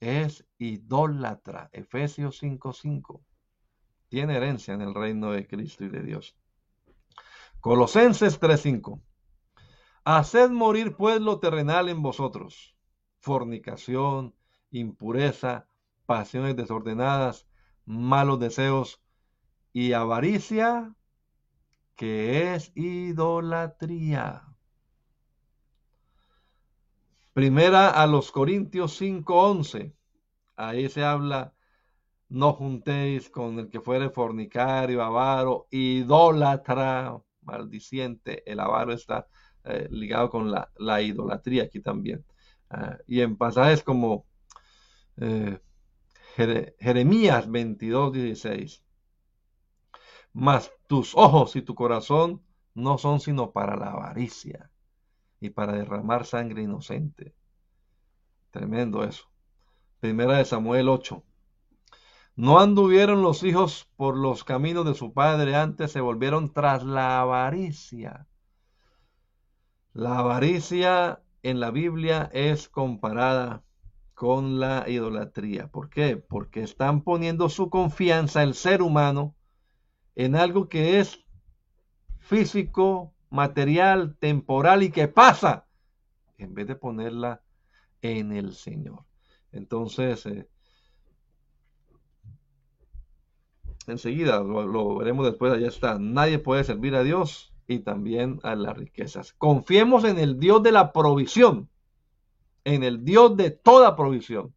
es idólatra. Efesios 5:5. Tiene herencia en el reino de Cristo y de Dios. Colosenses 3:5. Haced morir pues lo terrenal en vosotros, fornicación, impureza, pasiones desordenadas, malos deseos y avaricia, que es idolatría. Primera a los Corintios 5:11. Ahí se habla, no juntéis con el que fuere fornicario, avaro, idólatra, maldiciente. El avaro está eh, ligado con la, idolatría aquí también. Ah, y en pasajes como eh, Jeremías 22, 16. Mas tus ojos y tu corazón no son sino para la avaricia y para derramar sangre inocente. Tremendo eso. Primera de Samuel 8. No anduvieron los hijos por los caminos de su padre, antes se volvieron tras la avaricia la avaricia en la Biblia es comparada con la idolatría. ¿Por qué? Porque están poniendo su confianza el ser humano en algo que es físico, material, temporal y que pasa, en vez de ponerla en el Señor. Entonces, eh, enseguida lo, veremos después, allá está. Nadie puede servir a Dios y también a las riquezas. Confiemos en el Dios de la provisión, en el Dios de toda provisión.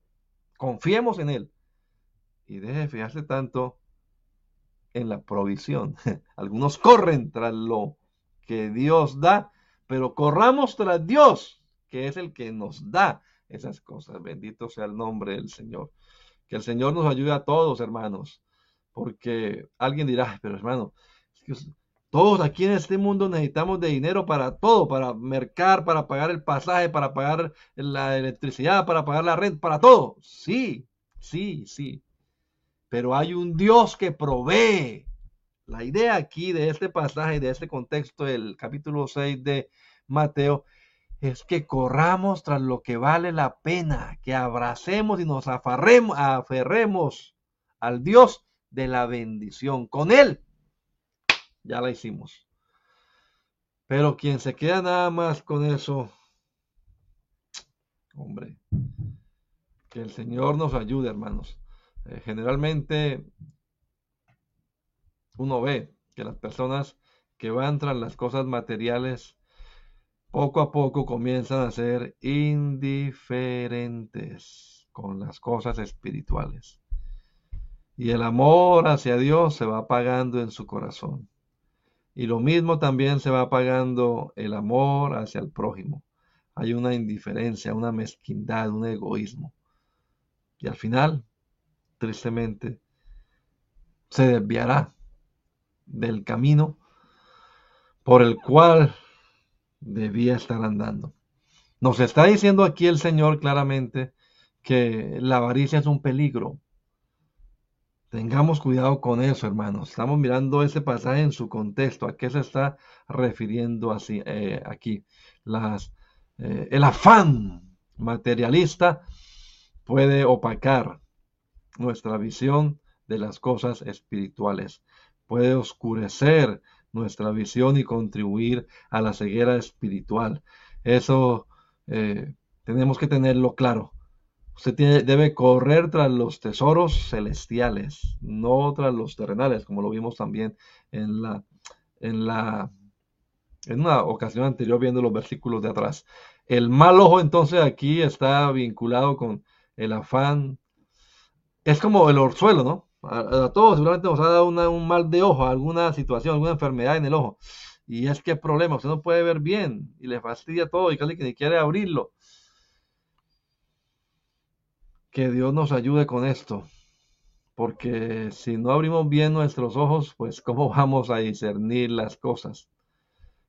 Confiemos en Él. Y deje de fijarse tanto en la provisión. Algunos corren tras lo que Dios da, pero corramos tras Dios, que es el que nos da esas cosas. Bendito sea el nombre del Señor. Que el Señor nos ayude a todos, hermanos, porque alguien dirá, pero hermano, todos aquí en este mundo necesitamos de dinero para todo, para mercar, para pagar el pasaje, para pagar la electricidad, para pagar la renta, para todo. Sí, sí, sí. Pero hay un Dios que provee. La idea aquí de este pasaje, de este contexto del capítulo 6 de Mateo, es que corramos tras lo que vale la pena, que abracemos y nos aferremos, al Dios de la bendición. Con Él ya la hicimos. Pero quien se queda nada más con eso, hombre, que el Señor nos ayude, hermanos. Eh, generalmente uno ve que las personas que van tras las cosas materiales poco a poco comienzan a ser indiferentes con las cosas espirituales. Y el amor hacia Dios se va apagando en su corazón. Y lo mismo también se va apagando el amor hacia el prójimo. Hay una indiferencia, una mezquindad, un egoísmo. Y al final, tristemente, se desviará del camino por el cual debía estar andando. Nos está diciendo aquí el Señor claramente que la avaricia es un peligro, Tengamos cuidado con eso, hermanos. Estamos mirando ese pasaje en su contexto. ¿A qué se está refiriendo así, eh, aquí? Eh, el afán materialista puede opacar nuestra visión de las cosas espirituales. Puede oscurecer nuestra visión y contribuir a la ceguera espiritual. Eso eh, tenemos que tenerlo claro. Usted debe correr tras los tesoros celestiales, no tras los terrenales, como lo vimos también en la, en la, en una ocasión anterior viendo los versículos de atrás. El mal ojo entonces aquí está vinculado con el afán. Es como el orzuelo, ¿no? A, todos seguramente nos ha dado un mal de ojo, alguna situación, alguna enfermedad en el ojo. Y es que problema, usted no puede ver bien y le fastidia todo y casi que ni quiere abrirlo. Que Dios nos ayude con esto, porque si no abrimos bien nuestros ojos, pues cómo vamos a discernir las cosas.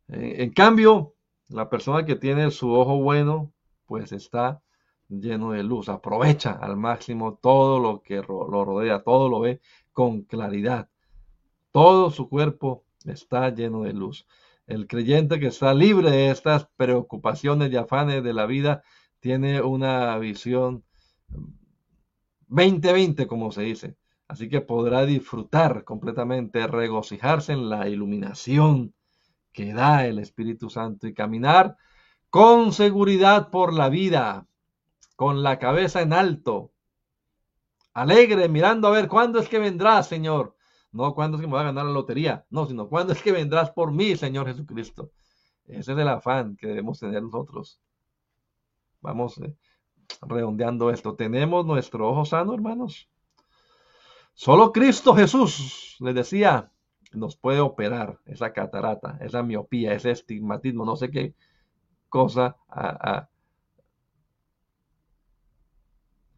En cambio, la persona que tiene su ojo bueno, pues está lleno de luz, aprovecha al máximo todo lo que lo rodea, todo lo ve con claridad. Todo su cuerpo está lleno de luz. El creyente que está libre de estas preocupaciones y afanes de la vida tiene una visión 2020, como se dice. Así que podrá disfrutar completamente, regocijarse en la iluminación que da el Espíritu Santo y caminar con seguridad por la vida, con la cabeza en alto, alegre, mirando a ver cuándo es que vendrás, Señor. No cuándo es que me voy a ganar la lotería, no, sino cuándo es que vendrás por mí, Señor Jesucristo. Ese es el afán que debemos tener nosotros. Vamos, eh, redondeando esto, ¿tenemos nuestro ojo sano, hermanos? Solo Cristo Jesús, les decía, nos puede operar esa catarata, esa miopía, ese estigmatismo, no sé qué cosa, a,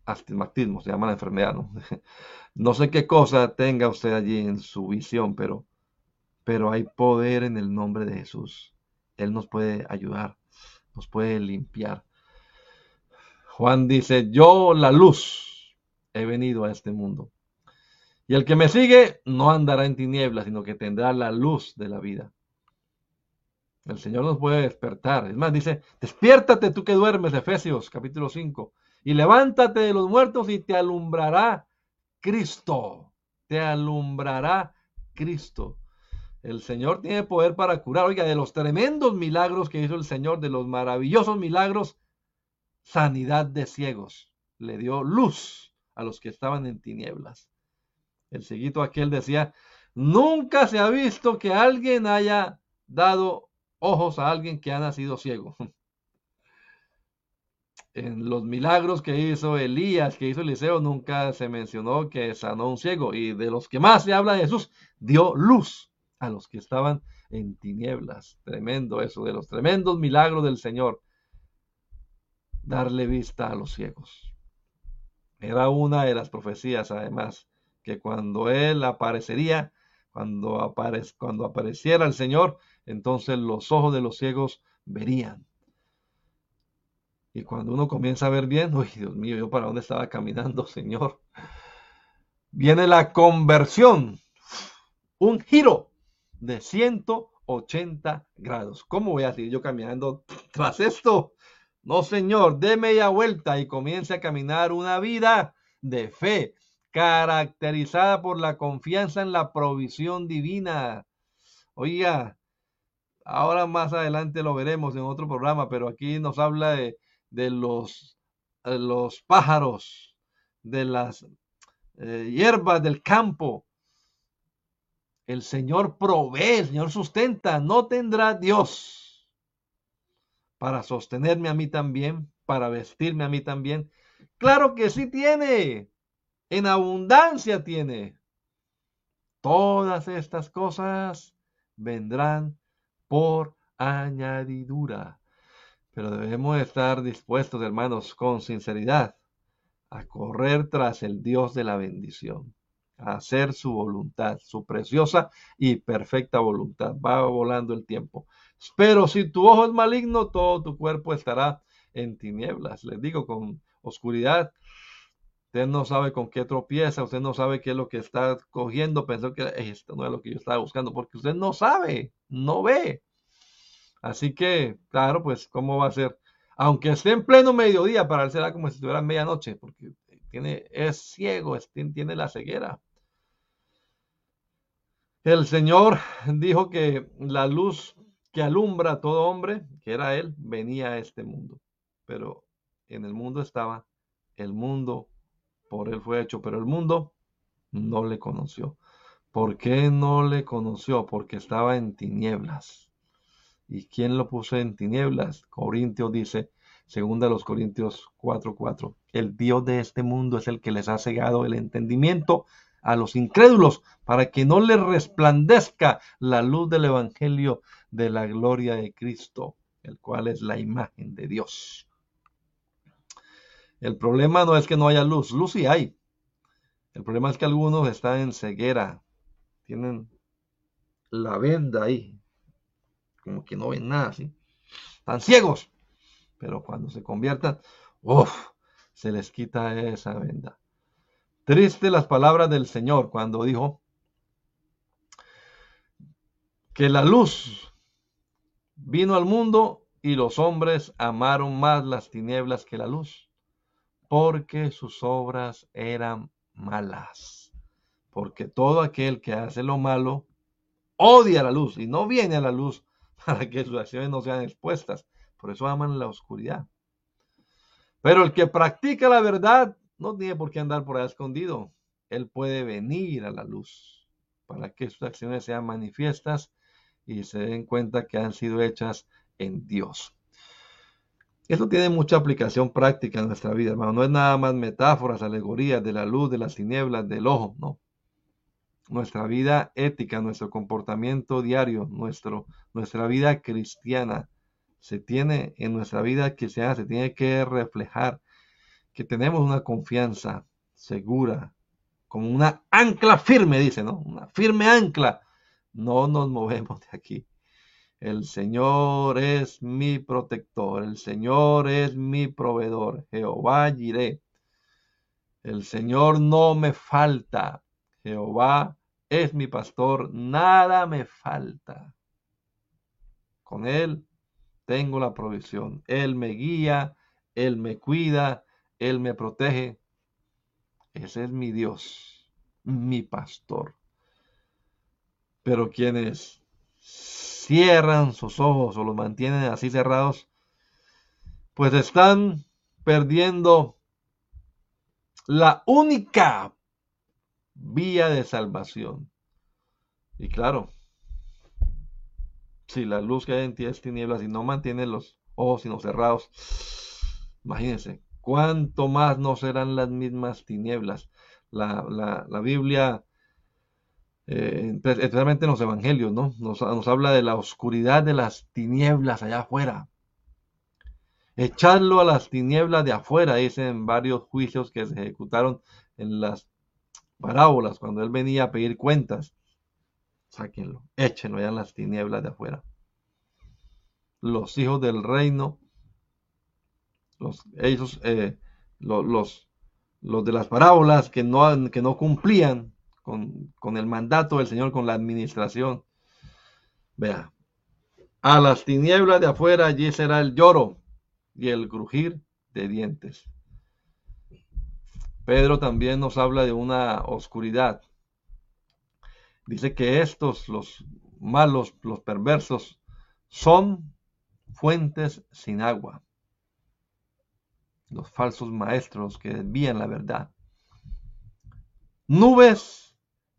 astigmatismo se llama la enfermedad, ¿no? no sé qué cosa tenga usted allí en su visión, pero, pero hay poder en el nombre de Jesús. Él nos puede ayudar, nos puede limpiar. Juan dice, yo la luz he venido a este mundo. Y el que me sigue no andará en tinieblas, sino que tendrá la luz de la vida. El Señor nos puede despertar. Es más, dice, despiértate tú que duermes, Efesios capítulo 5, y levántate de los muertos y te alumbrará Cristo. Te alumbrará Cristo. El Señor tiene poder para curar. Oiga, de los tremendos milagros que hizo el Señor, de los maravillosos milagros, sanidad de ciegos. Le dio luz a los que estaban en tinieblas. El seguito aquel decía, nunca se ha visto que alguien haya dado ojos a alguien que ha nacido ciego. En los milagros que hizo Elías, que hizo Eliseo, nunca se mencionó que sanó un ciego. Y de los que más se habla de Jesús, dio luz a los que estaban en tinieblas. Tremendo eso, de los tremendos milagros del Señor. Darle vista a los ciegos. Era una de las profecías, además, que cuando Él aparecería, cuando, apareciera el Señor, entonces los ojos de los ciegos verían. Y cuando uno comienza a ver bien, uy, Dios mío, yo para dónde estaba caminando, Señor. Viene la conversión, un giro de 180 grados. ¿Cómo voy a seguir yo caminando tras esto? No, Señor, dé media vuelta y comience a caminar una vida de fe, caracterizada por la confianza en la provisión divina. Oiga, ahora más adelante lo veremos en otro programa, pero aquí nos habla de, los pájaros, de las eh, hierbas del campo, el Señor provee, el Señor sustenta. No tendrá Dios para sostenerme a mí también, para vestirme a mí también. Claro que sí tiene. En abundancia tiene. Todas estas cosas vendrán por añadidura. Pero debemos estar dispuestos, hermanos, con sinceridad, a correr tras el Dios de la bendición hacer su voluntad, su preciosa y perfecta voluntad. Va volando el tiempo. Pero si tu ojo es maligno, todo tu cuerpo estará en tinieblas. Les digo, con oscuridad. Usted no sabe con qué tropieza, usted no sabe qué es lo que está cogiendo, pensó que esto no es lo que yo estaba buscando, porque usted no sabe, no ve. Así que, claro, pues, ¿cómo va a ser? Aunque esté en pleno mediodía, para él será como si estuviera medianoche, porque tiene, es ciego, tiene la ceguera. El Señor dijo que la luz que alumbra a todo hombre, que era Él, venía a este mundo. Pero en el mundo estaba, el mundo por Él fue hecho, pero el mundo no le conoció. ¿Por qué no le conoció? Porque estaba en tinieblas. ¿Y quién lo puso en tinieblas? Corintios dice, segunda los Corintios 4:4, el Dios de este mundo es el que les ha cegado el entendimiento a los incrédulos para que no les resplandezca la luz del Evangelio de la gloria de Cristo, el cual es la imagen de Dios. El problema no es que no haya luz, luz sí hay. El problema es que algunos están en ceguera, tienen la venda ahí, como que no ven nada, ¿sí? Están ciegos, pero cuando se conviertan, uff, se les quita esa venda. Triste las palabras del Señor cuando dijo que la luz vino al mundo y los hombres amaron más las tinieblas que la luz, porque sus obras eran malas. Porque todo aquel que hace lo malo odia la luz y no viene a la luz para que sus acciones no sean expuestas. Por eso aman la oscuridad. Pero el que practica la verdad no tiene por qué andar por ahí escondido. Él puede venir a la luz para que sus acciones sean manifiestas y se den cuenta que han sido hechas en Dios. Esto tiene mucha aplicación práctica en nuestra vida, hermano. No es nada más metáforas, alegorías de la luz, de las tinieblas, del ojo, no. Nuestra vida ética, nuestro comportamiento diario, nuestro, nuestra vida cristiana, se tiene en nuestra vida cristiana, se tiene que reflejar que tenemos una confianza segura, como una ancla firme, dice, ¿no? Una firme ancla. No nos movemos de aquí. El Señor es mi protector, el Señor es mi proveedor, Jehová iré. El Señor no me falta, Jehová es mi pastor, nada me falta. Con Él tengo la provisión, Él me guía, Él me cuida, Él me protege. Ese es mi Dios, mi pastor. Pero quienes cierran sus ojos o los mantienen así cerrados, pues están perdiendo la única vía de salvación. Y claro, si la luz que hay en ti es tinieblas y no mantiene los ojos sino cerrados, imagínense, cuánto más no serán las mismas tinieblas. La, Biblia, eh, especialmente en los evangelios, ¿no? Nos, nos habla de la oscuridad de las tinieblas allá afuera. Echarlo a las tinieblas de afuera, dicen varios juicios que se ejecutaron en las parábolas, cuando él venía a pedir cuentas. Sáquenlo, échenlo allá en las tinieblas de afuera. Los hijos del reino, los, ellos, eh, los, los, de las parábolas que no, que no cumplían con, con el mandato del Señor, con la administración. Vea, a las tinieblas de afuera allí será el lloro y el crujir de dientes. Pedro también nos habla de una oscuridad Dice que estos, los malos, los perversos, son fuentes sin agua. Los falsos maestros que desvían la verdad. Nubes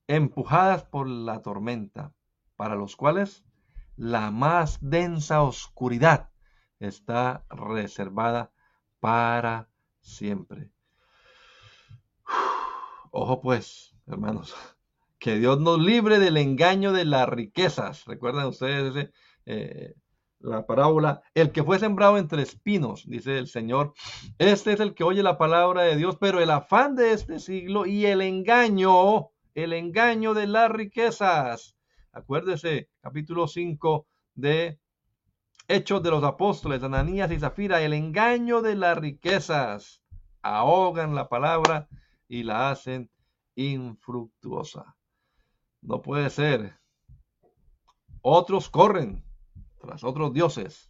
empujadas por la tormenta, para los cuales la más densa oscuridad está reservada para siempre. Ojo pues, hermanos, que Dios nos libre del engaño de las riquezas. ¿Recuerdan ustedes eh, la parábola? El que fue sembrado entre espinos, dice el Señor. Este es el que oye la palabra de Dios, pero el afán de este siglo y el engaño, el engaño de las riquezas. Acuérdese, capítulo 5 de Hechos de los Apóstoles, Ananías y Zafira, el engaño de las riquezas. Ahogan la palabra y la hacen infructuosa. No puede ser. Otros corren tras otros dioses.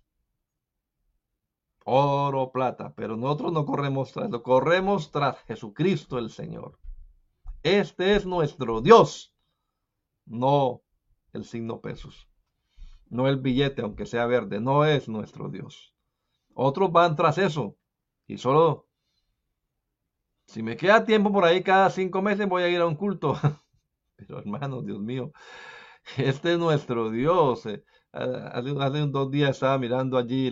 Oro, plata. Pero nosotros no corremos tras lo corremos tras Jesucristo el Señor. Este es nuestro Dios. No el signo pesos. No el billete, aunque sea verde. No es nuestro Dios. Otros van tras eso. Y solo, si me queda tiempo por ahí cada cinco meses, voy a ir a un culto. Pero hermano, Dios mío, este es nuestro Dios. Eh, hace, hace dos días estaba mirando allí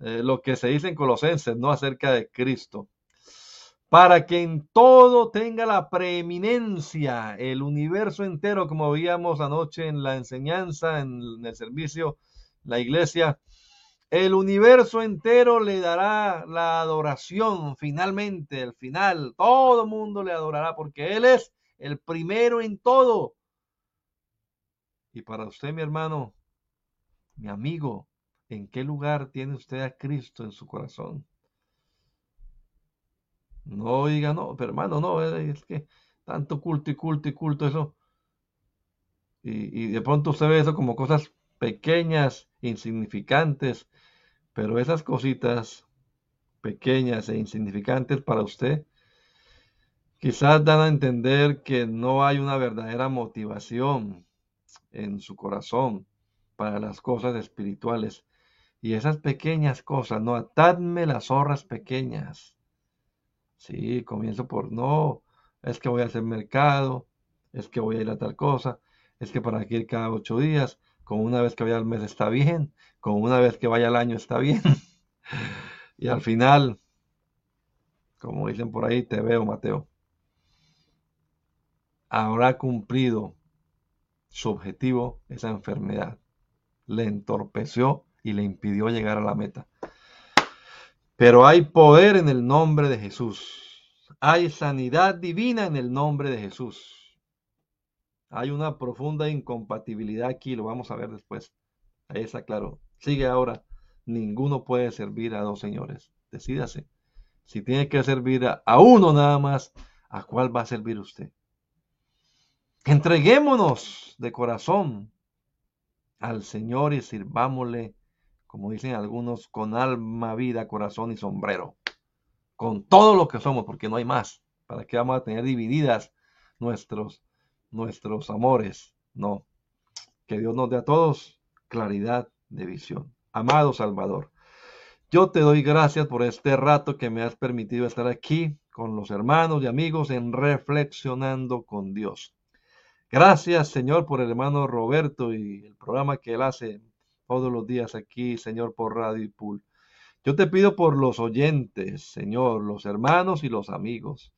eh, lo que se dice en Colosenses, ¿no? Acerca de Cristo. Para que en todo tenga la preeminencia, el universo entero, como veíamos anoche en la enseñanza, en, el servicio, la iglesia, el universo entero le dará la adoración finalmente, el final, todo mundo le adorará porque Él es el primero en todo. Y para usted, mi hermano, mi amigo, ¿en qué lugar tiene usted a Cristo en su corazón? No diga, no, pero hermano, no, es que tanto culto y culto y culto, eso. Y, y de pronto usted ve eso como cosas pequeñas, insignificantes, pero esas cositas pequeñas e insignificantes para usted quizás dan a entender que no hay una verdadera motivación en su corazón para las cosas espirituales. Y esas pequeñas cosas, no, atadme las zorras pequeñas. Sí, comienzo por no, es que voy a hacer mercado, es que voy a ir a tal cosa, es que para aquí ir cada ocho días, con una vez que vaya al mes está bien, con una vez que vaya al año está bien. y al final, como dicen por ahí, te veo, Mateo habrá cumplido su objetivo, esa enfermedad. Le entorpeció y le impidió llegar a la meta. Pero hay poder en el nombre de Jesús. Hay sanidad divina en el nombre de Jesús. Hay una profunda incompatibilidad aquí, lo vamos a ver después. Ahí está claro. Sigue ahora. Ninguno puede servir a dos señores. Decídase. Si tiene que servir a uno nada más, ¿a cuál va a servir usted? Entreguémonos de corazón al Señor y sirvámosle, como dicen algunos, con alma, vida, corazón y sombrero. con todo lo que somos, porque no hay más. ¿Para qué vamos a tener divididas nuestros, nuestros amores? No. Que Dios nos dé a todos claridad de visión. Amado Salvador, yo te doy gracias por este rato que me has permitido estar aquí con los hermanos y amigos en reflexionando con Dios. Gracias, Señor, por el hermano Roberto y el programa que él hace todos los días aquí, Señor, por Radio y Pool. Yo te pido por los oyentes, Señor, los hermanos y los amigos.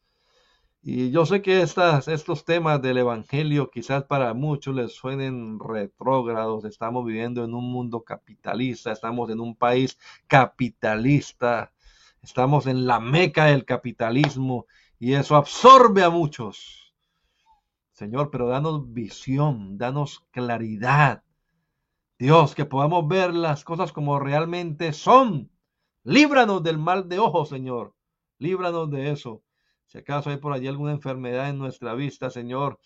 Y yo sé que estas, estos temas del Evangelio quizás para muchos les suenen retrógrados. Estamos viviendo en un mundo capitalista, estamos en un país capitalista, estamos en la meca del capitalismo y eso absorbe a muchos. Señor, pero danos visión, danos claridad. Dios, que podamos ver las cosas como realmente son Líbranos del mal de ojo, Señor. Líbranos de eso. Si acaso hay por allí alguna enfermedad en nuestra vista, Señor,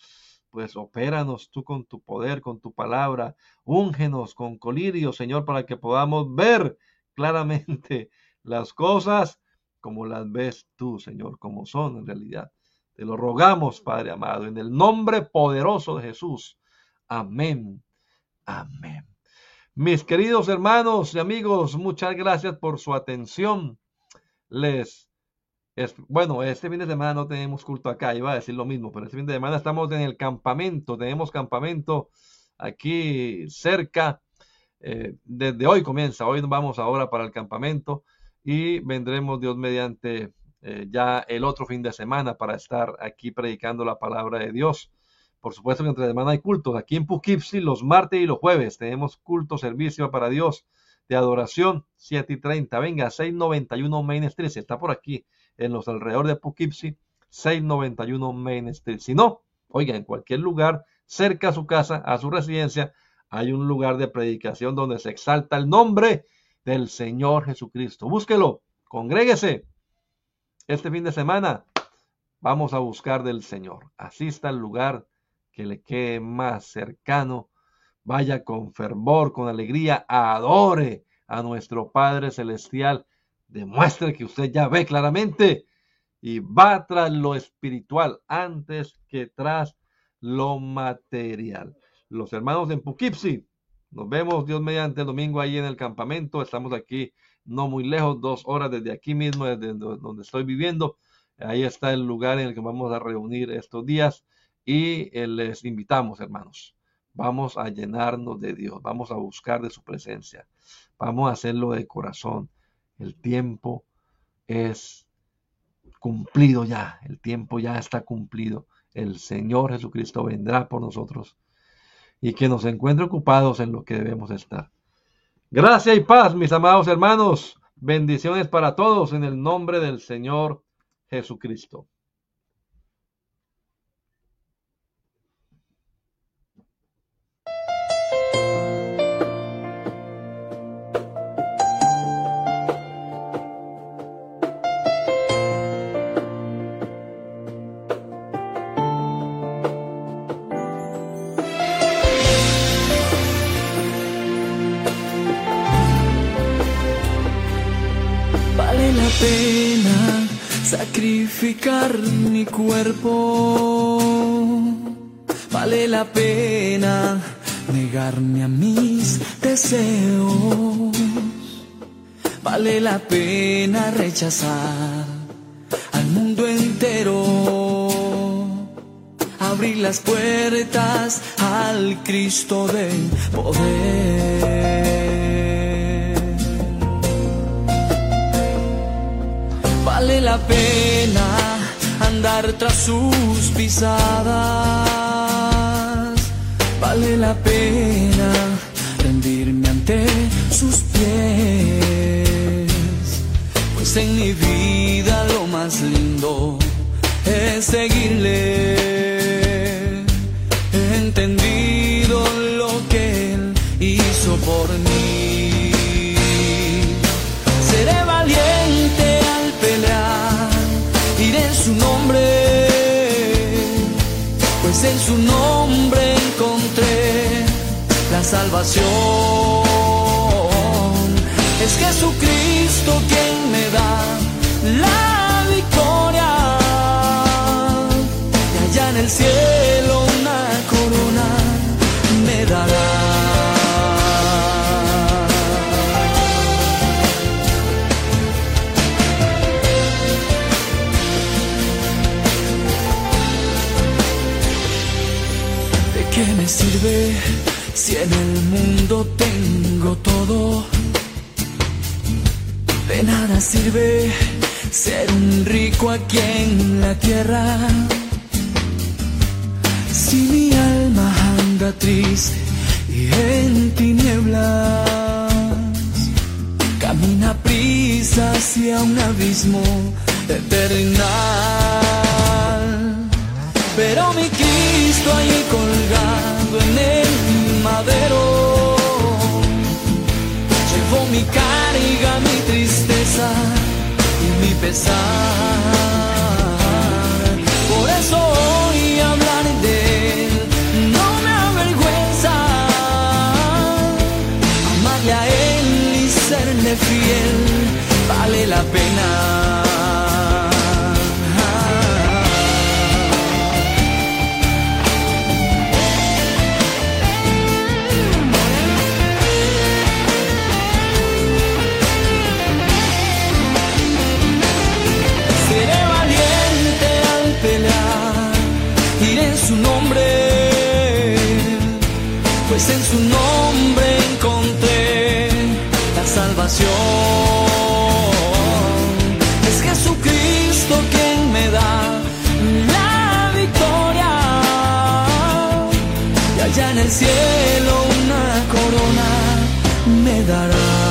pues opéranos tú con tu poder, con tu palabra. Úngenos con colirio, Señor, para que podamos ver claramente las cosas como las ves tú, Señor, como son en realidad. Te lo rogamos, Padre amado, en el nombre poderoso de Jesús. Amén. Amén. Mis queridos hermanos y amigos, muchas gracias por su atención. Les bueno, este fin de semana no tenemos culto acá, iba a decir lo mismo, pero este fin de semana estamos en el campamento, tenemos campamento aquí cerca. Eh, desde hoy comienza, hoy vamos ahora para el campamento y vendremos Dios mediante eh, ya el otro fin de semana para estar aquí predicando la palabra de Dios. Por supuesto que entre semana hay cultos. Aquí en Poughkeepsie los martes y los jueves tenemos culto, servicio para Dios de adoración, 7 y 30. Venga, 691 Main Street. está por aquí, en los alrededores de Poughkeepsie, 691 Main Street. Si no, oiga, en cualquier lugar cerca a su casa, a su residencia, hay un lugar de predicación donde se exalta el nombre del Señor Jesucristo. Búsquelo, congréguese. Este fin de semana vamos a buscar del Señor. Asista al lugar que le quede más cercano. Vaya con fervor, con alegría, adore a nuestro Padre Celestial. Demuestre que usted ya ve claramente y va tras lo espiritual antes que tras lo material. Los hermanos en Poughkeepsie, nos vemos Dios mediante el domingo ahí en el campamento. Estamos aquí no muy lejos, dos horas desde aquí mismo, desde donde estoy viviendo. Ahí está el lugar en el que vamos a reunir estos días y eh, les invitamos, hermanos, vamos a llenarnos de Dios, vamos a buscar de su presencia, vamos a hacerlo de corazón. El tiempo es cumplido ya, el tiempo ya está cumplido. El Señor Jesucristo vendrá por nosotros y que nos encuentre ocupados en lo que debemos estar. Gracias y paz, mis amados hermanos. Bendiciones para todos en el nombre del Señor Jesucristo. Sacrificar mi cuerpo. Vale la pena negarme a mis deseos. Vale la pena rechazar al mundo entero. Abrir las puertas al Cristo del poder. Vale la pena andar tras sus pisadas. Vale la pena rendirme ante sus pies. Pues en mi vida lo más lindo es seguirle. He entendido lo que él hizo por mí. salvación. Es Jesucristo quien me da la victoria. Y allá en el cielo. Mundo tengo todo? De nada sirve ser un rico aquí en la tierra. Si mi alma anda triste y en tinieblas, camina prisa hacia un abismo eternal. Pero mi Cristo ahí colgado en el madero llevó mi carga, mi tristeza y mi pesar. Por eso hoy hablar de él no me avergüenza. Amarle a él y serle fiel vale la pena. Pues en su nombre encontré la salvación. Es Jesucristo quien me da la victoria, y allá en el cielo una corona me dará.